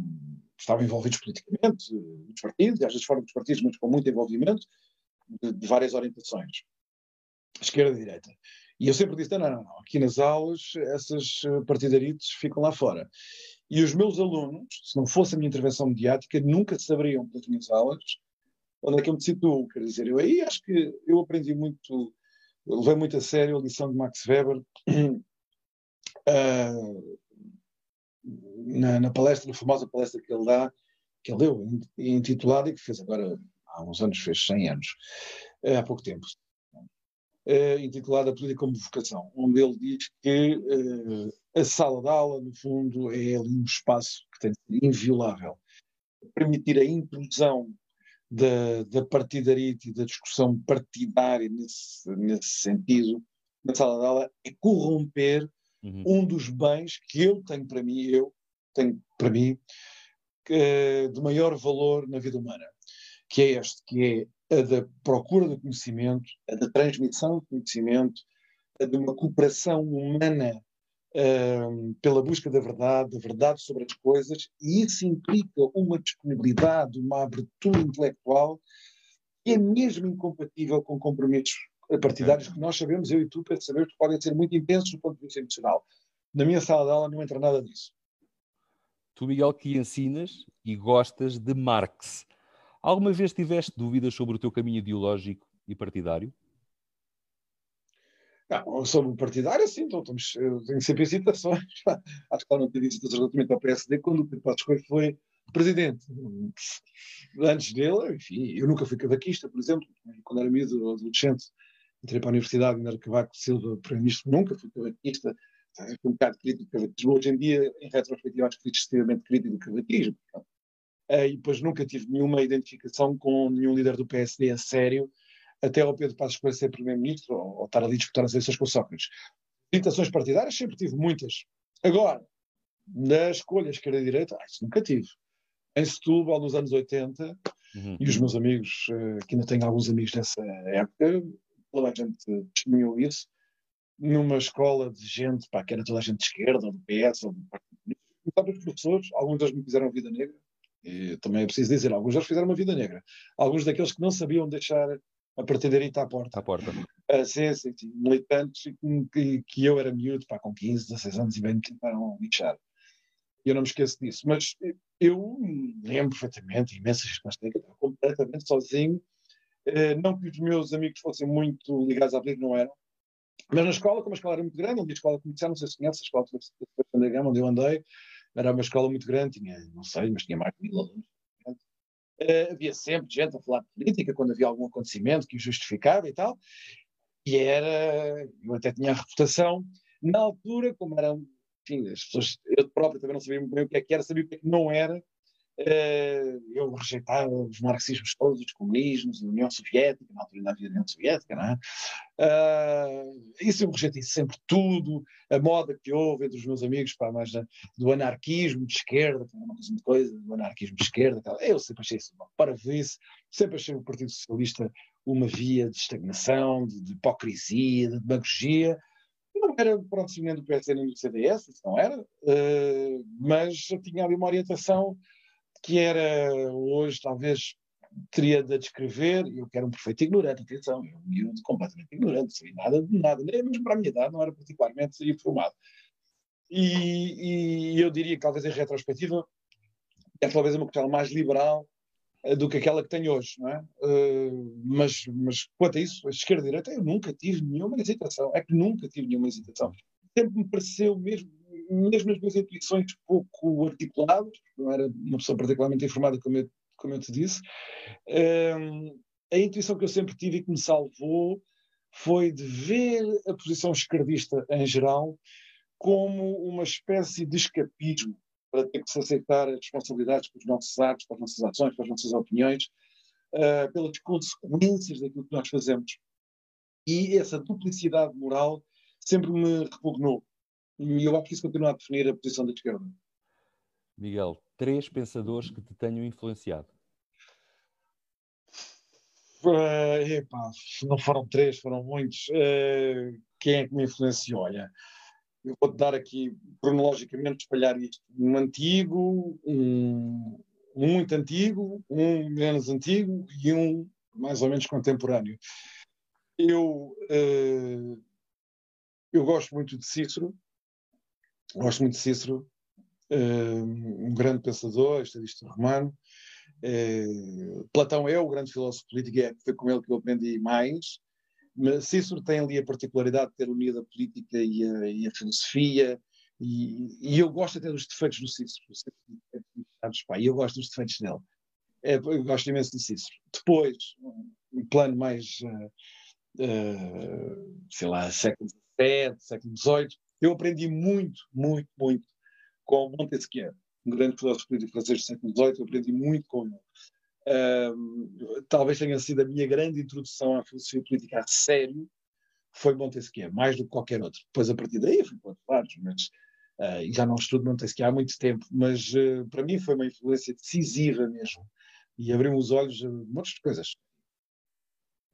Speaker 2: estavam envolvidos politicamente, nos partidos, às vezes fora dos partidos, mas com muito envolvimento, de, de várias orientações esquerda e direita. E eu sempre disse: não, não, não, aqui nas aulas essas eh, partidarites ficam lá fora. E os meus alunos, se não fosse a minha intervenção mediática, nunca saberiam pelas minhas aulas onde é que eu me situo. Quer dizer, eu aí acho que eu aprendi muito, levei muito a sério a lição de Max Weber uh, na, na, palestra, na famosa palestra que ele dá, que ele deu, intitulada e que fez agora, há uns anos, fez 100 anos, uh, há pouco tempo, uh, intitulada Política como Vocação, onde ele diz que uh, a sala de aula, no fundo, é ali um espaço que tem de ser inviolável. Permitir a intrusão da, da partidarite e da discussão partidária nesse, nesse sentido, na sala de aula, é corromper uhum. um dos bens que eu tenho para mim, eu tenho para mim, que, de maior valor na vida humana, que é este, que é a da procura do conhecimento, a da transmissão do conhecimento, a de uma cooperação humana uh, pela busca da verdade, da verdade sobre as coisas, e isso implica uma disponibilidade, uma abertura intelectual que é mesmo incompatível com compromissos partidários que nós sabemos, eu e tu, sabemos que podem ser muito intensos do ponto de vista emocional. Na minha sala de aula não entra nada disso.
Speaker 1: Tu, Miguel, que ensinas e gostas de Marx. Alguma vez tiveste dúvidas sobre o teu caminho ideológico e partidário?
Speaker 2: Não, sobre o partidário, sim, então, estamos, eu tenho sempre hesitações. Acho que lá não tive hesitações relativamente ao PSD quando o Pedro Passos Coelho foi presidente. Antes dele, enfim, eu nunca fui cavaquista, por exemplo, quando era miúdo, adolescente, entrei para a universidade, ainda era Cavaco Silva, primeiro-ministro, nunca fui cavaquista, fui um bocado crítico do cavaquismo. Hoje em dia, em retrospectiva, acho que fui extremamente crítico do cavaquismo. Uh, e depois nunca tive nenhuma identificação com nenhum líder do PSD a sério, até ao Pedro Passos Coelho ser primeiro-ministro ou, ou, estar ali a disputar as eleições com Sócrates. Tentações partidárias sempre tive muitas. Agora, na escolha esquerda-direita, ah, isso nunca tive. Em Setúbal, nos anos 80, uhum. e os meus amigos, uh, que ainda tenho alguns amigos dessa época, toda a gente testemunhou isso, numa escola de gente, pá, que era toda a gente de esquerda, ou do PS, ou do Partido Comunista, os professores, alguns deles me fizeram vida negra, e também é preciso dizer, alguns já fizeram uma vida negra. Alguns daqueles que não sabiam deixar a partidarita à porta.
Speaker 1: À porta.
Speaker 2: Uh, sim, sim, sim, militantes que, que eu era miúdo, pá, com 15, 16 anos e bem me tentaram lixar. Eu não me esqueço disso. Mas eu lembro perfeitamente, imensas estava completamente sozinho. Uh, não que os meus amigos fossem muito ligados à política, não eram. Mas na escola, como a escola era muito grande, onde a escola comercial, não sei se conhece, a escola de Gama, onde eu andei, era uma escola muito grande, tinha, não sei, mas tinha mais de mil alunos. Uh, havia sempre gente a falar de política quando havia algum acontecimento que o justificava e tal. E era, eu até tinha a reputação, na altura, como eram, enfim, as pessoas, eu próprio também não sabia muito bem o que é que era, sabia o que é que não era, eu rejeitava os marxismos todos, os comunismos, a União Soviética, na altura ainda havia a União Soviética, não é? Uh, isso eu rejeitei sempre tudo, a moda que houve entre os meus amigos, pá, mais do anarquismo de esquerda, que era uma coisa coisa, do anarquismo de esquerda, eu sempre achei isso para isso, sempre achei o Partido Socialista uma via de estagnação, de, de hipocrisia, de demagogia, não era próximo nem do PSD nem do CDS, isso não era, uh, mas tinha ali uma orientação que era hoje talvez teria de descrever, eu que era um perfeito ignorante, atenção, eu um completamente ignorante, sei nada de nada, nem mesmo para a minha idade, não era particularmente informado. E, e eu diria que talvez em retrospectiva é talvez uma questão mais liberal uh, do que aquela que tenho hoje, não é? Uh, mas, mas quanto a isso, a esquerda e a direita, eu nunca tive nenhuma hesitação, é que nunca tive nenhuma hesitação. Sempre me pareceu mesmo mesmo as minhas intuições pouco articuladas, não era uma pessoa particularmente informada, como eu, como eu te disse, um, a intuição que eu sempre tive e que me salvou foi de ver a posição esquerdista em geral como uma espécie de escapismo para ter que se aceitar as responsabilidades pelos nossos atos, pelas nossas ações, pelas nossas opiniões, uh, pelas consequências daquilo que nós fazemos. E essa duplicidade moral sempre me repugnou. E eu acho que isso continua a definir a posição da esquerda.
Speaker 1: Miguel, três pensadores que te tenham influenciado.
Speaker 2: Uh, epá, não foram três, foram muitos. Uh, quem é que me influenciou? Olha, eu vou-te dar aqui, cronologicamente, espalhar isto. Um antigo, um, um muito antigo, um menos antigo e um mais ou menos contemporâneo. Eu, uh, eu gosto muito de Cícero, gosto muito de Cícero, uh, um grande pensador, estadista romano. Uh, Platão é o grande filósofo político, é, foi com ele que eu aprendi mais. Mas Cícero tem ali a particularidade de ter unido a política e a, e a filosofia, e, e, eu gosto até dos defeitos do Cícero. E eu gosto dos defeitos dele. É, eu gosto imenso de Cícero. Depois, um plano mais, uh, uh, sei lá, século XVII, século XVIII, eu aprendi muito, muito, muito com Montesquieu, um grande filósofo político francês do século XVIII, eu aprendi muito com ele. Uh, talvez tenha sido a minha grande introdução à filosofia política a sério, foi Montesquieu, mais do que qualquer outro. Depois, a partir daí, fui para lados, mas uh, já não estudo Montesquieu há muito tempo, mas uh, para mim foi uma influência decisiva mesmo. E abriu-me os olhos a um monte de coisas.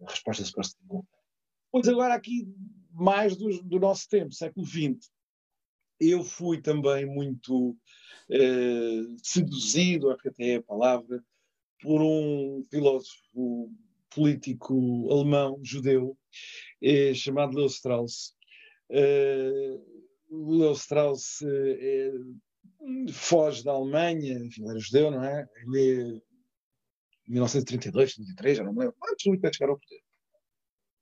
Speaker 2: A resposta se parece. Pois agora aqui, mais do, do nosso tempo, século XX, eu fui também muito seduzido, acho que até é a palavra, por um filósofo político alemão, judeu, eh, chamado Leo Strauss. Uh, Leo Strauss eh, foge da Alemanha, enfim, era judeu, não é? Ele, em 1932, 1933, já não me lembro, antes de chegar ao poder.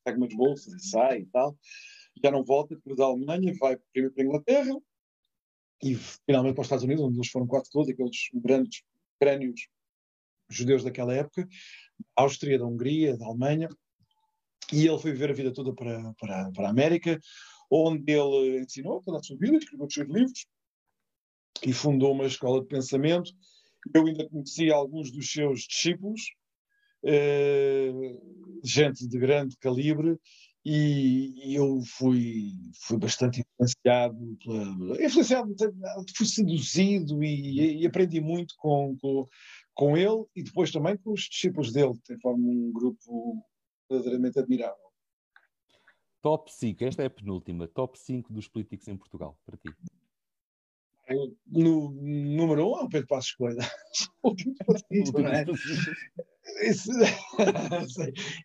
Speaker 2: Pega umas bolsas e sai e tal. Já não volta depois da Alemanha, vai primeiro para a Inglaterra e finalmente para os Estados Unidos, onde eles foram quase todos, aqueles grandes crânios judeus daquela época, Áustria, da Hungria, da Alemanha, e ele foi viver a vida toda para, para, para a América, onde ele ensinou toda a sua vida, escreveu os seus livros e fundou uma escola de pensamento. Eu ainda conheci alguns dos seus discípulos, gente de grande calibre, e, eu fui, fui bastante influenciado, pela, influenciado, fui seduzido e, e aprendi muito com, com, com ele e depois também com os discípulos dele, que formam um grupo verdadeiramente admirável.
Speaker 1: Top 5, esta é a penúltima, top 5 dos políticos em Portugal, para ti.
Speaker 2: No número 1 um, é o Pedro Passos Coelho. é? Isso,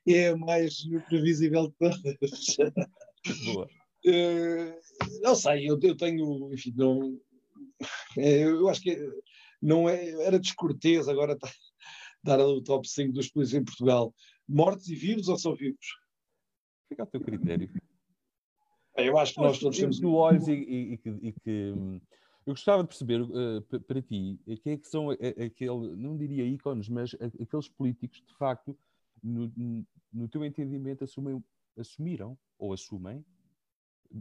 Speaker 2: é mais previsível de todas. Boa. Uh, não sei, eu, eu tenho, enfim, não, é, eu acho que não é, era descortês agora dar o top 5 dos polícias em Portugal. Mortos e vivos ou só vivos?
Speaker 1: Fica ao teu critério.
Speaker 2: Eu acho que nós, todos temos.
Speaker 1: No olhos e, e, e, e, que. Eu gostava de perceber uh, para ti quem é que são aquele, não diria ícones, mas aqueles políticos de facto, no, no teu entendimento, assumem, assumiram ou assumem,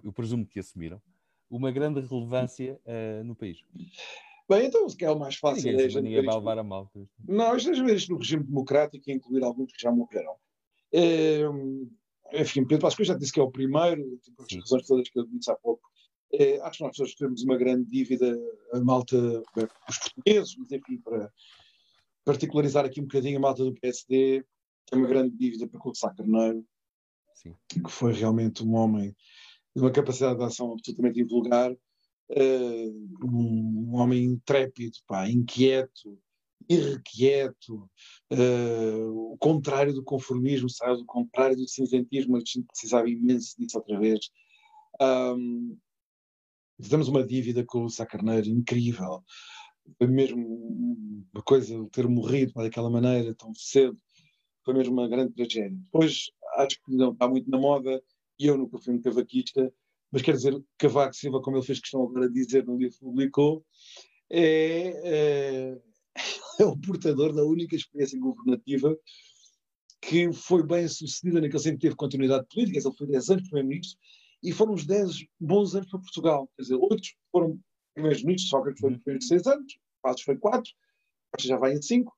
Speaker 1: eu presumo que assumiram, uma grande relevância uh, no país.
Speaker 2: Bem, então, se quer é o mais fácil
Speaker 1: ninguém, é. Ninguém vai levar a mal.
Speaker 2: Não, é isto no regime democrático e incluir alguns que já morreram. É, enfim, Pedro Pascoal já disse que é o primeiro, tipo, as razões todas que eu disse há pouco. É, acho que nós todos temos uma grande dívida a malta, os portugueses, mas enfim, para particularizar aqui um bocadinho a malta do PSD, tem uma grande dívida para com o Sá Carneiro, Sim. que foi realmente um homem de uma capacidade de ação absolutamente invulgar uh, um, homem intrépido, pá, inquieto, irrequieto, uh, o contrário do conformismo, sabe? o contrário do cinzentismo, a gente precisava imenso disso outra vez. Um, temos uma dívida com o Sacarneiro incrível. Foi mesmo uma coisa, ter morrido daquela maneira tão cedo, foi mesmo uma grande tragédia. Depois, acho que não está muito na moda, e eu nunca fui um cavaquista, mas quer dizer, Cavaco Silva, como ele fez questão agora de dizer no livro que publicou, é, é, é, o portador da única experiência governativa que foi bem sucedida naquele sentido, teve continuidade política, ele foi 10 anos primeiro-ministro, e foram uns 10 bons anos para Portugal. Quer dizer, outros foram primeiros-ministros, Sócrates foi primeiro de 6 anos, Passos foi 4, Passos já vai a 5.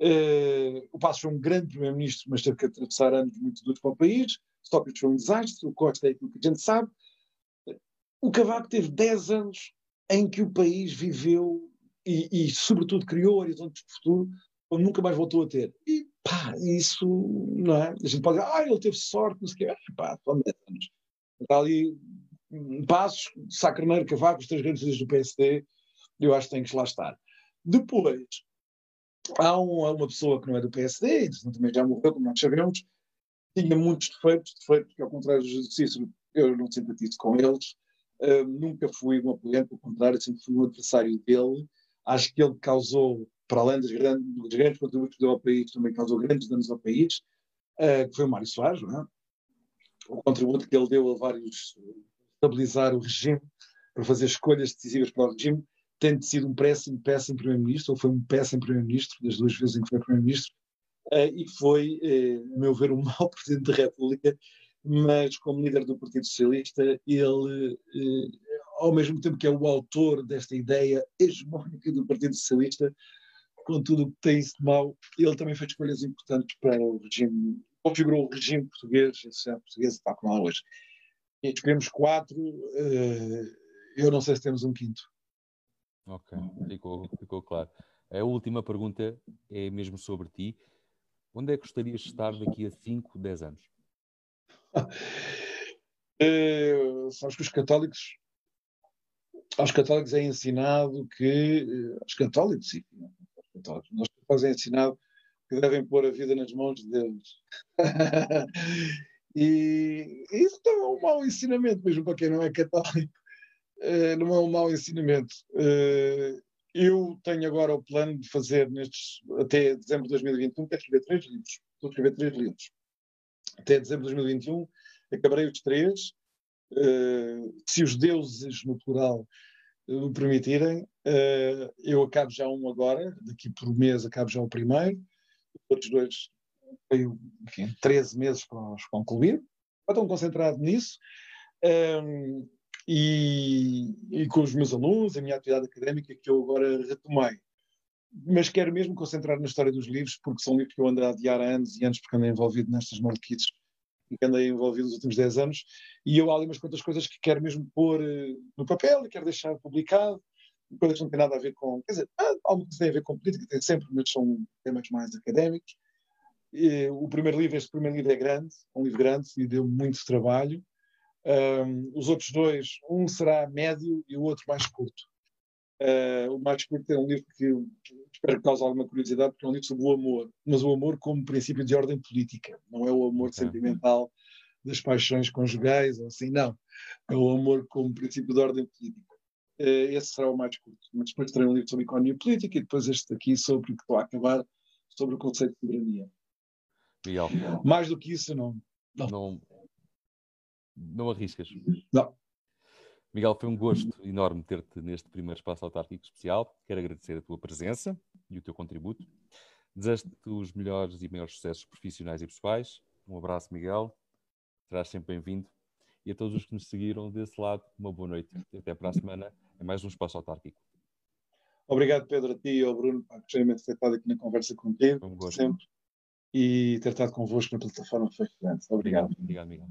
Speaker 2: Uh, o Passos foi um grande primeiro-ministro, mas teve que atravessar anos muito duros para o país. Sócrates foi um desastre, o Costa é aquilo que a gente sabe. O Cavaco teve 10 anos em que o país viveu e, e sobretudo, criou horizontes de futuro como nunca mais voltou a ter. E pá, isso, não é? A gente pode dizer, ah, ele teve sorte, não sei o quê. Ah, pá, foram 10 anos. Está ali Passos, Sacraneiro, Cavaco, os três grandes líderes do PSD, eu acho que tem que lá estar. Depois, há uma, uma pessoa que não é do PSD, também já morreu, como nós sabemos, tinha muitos defeitos, defeitos que, ao contrário do Cícero, eu não simpatizo com eles, uh, nunca fui um apoiante, ao contrário, sempre fui um adversário dele. Acho que ele causou, para além dos grandes, dos grandes contributos que deu ao país, também causou grandes danos ao país, uh, que foi o Mário Soares, não é? O contributo que ele deu a vários estabilizar o regime, para fazer escolhas decisivas para o regime, tem sido um péssimo, péssimo primeiro-ministro, ou foi um péssimo primeiro-ministro, das duas vezes em que foi primeiro-ministro, uh, e foi, uh, a meu ver, um mau presidente da República, mas como líder do Partido Socialista, ele, uh, ao mesmo tempo que é o autor desta ideia hegemónica do Partido Socialista, com tudo o que tem isso de mau, ele também fez escolhas importantes para o regime, configurou o regime português, a sociedade portuguesa está como lá hoje. E escolhemos quatro, eu não sei se temos um quinto.
Speaker 1: Ok, ficou, ficou claro. A última pergunta é mesmo sobre ti. Onde é que gostarias de estar daqui a 5, 10 anos?
Speaker 2: é, sabes que os católicos aos católicos é ensinado que aos católicos, sim, aos católicos, nós católicos é ensinado que devem pôr a vida nas mãos de Deus. e isso é um mau ensinamento, mesmo para quem não é católico. Uh, não é um mau ensinamento. Uh, eu tenho agora o plano de fazer nestes, até dezembro de 2021, quero escrever três livros. Estou a escrever três livros. Até dezembro de 2021 acabarei os três. Uh, se os deuses no plural o permitirem, eu acabo já um agora, daqui por um mês acabo já o primeiro. Os outros dois tenho, enfim, 13 meses para os concluir. Estou concentrado nisso. Um, e, e, com os meus alunos, a minha atividade académica que eu agora retomei. Mas quero mesmo concentrar na história dos livros, porque são livros que eu ando a adiar há anos e anos, porque andei envolvido nestas maluquices que andei envolvido nos últimos 10 anos, e eu há ali umas quantas coisas que quero mesmo pôr uh, no papel e quero deixar publicado, coisas que não têm nada a ver com, quer dizer, algo que tem a ver com política, tem sempre, mas são temas mais académicos. E, o primeiro livro, este primeiro livro é grande, um livro grande e deu muito trabalho, um, os outros dois, um será médio e o outro mais curto. Uh, o mais curto é um livro que espero que cause alguma curiosidade, porque é um livro sobre o amor, mas o amor como princípio de ordem política, não é o amor sentimental das paixões conjugais, ou assim, não. É o amor como princípio de ordem política. Uh, esse será o mais curto. Mas depois terei um livro sobre economia política e depois este aqui sobre, que estou a acabar, sobre o conceito de soberania.
Speaker 1: Legal.
Speaker 2: Mais do que isso, não.
Speaker 1: Não, não, não arriscas?
Speaker 2: Não.
Speaker 1: Miguel, foi um gosto enorme ter-te neste primeiro espaço autárquico especial. Quero agradecer a tua presença e o teu contributo. Desejo-te os melhores e maiores sucessos profissionais e pessoais. Um abraço, Miguel. Serás sempre bem-vindo. E a todos os que nos seguiram desse lado, uma boa noite. Até para a semana em mais um espaço autárquico.
Speaker 2: Obrigado, Pedro, a ti e ao Bruno. Gostei muito de ter estado aqui na conversa contigo. Um. Sempre. E ter estado convosco na plataforma foi excelente. Obrigado.
Speaker 1: Obrigado, Miguel.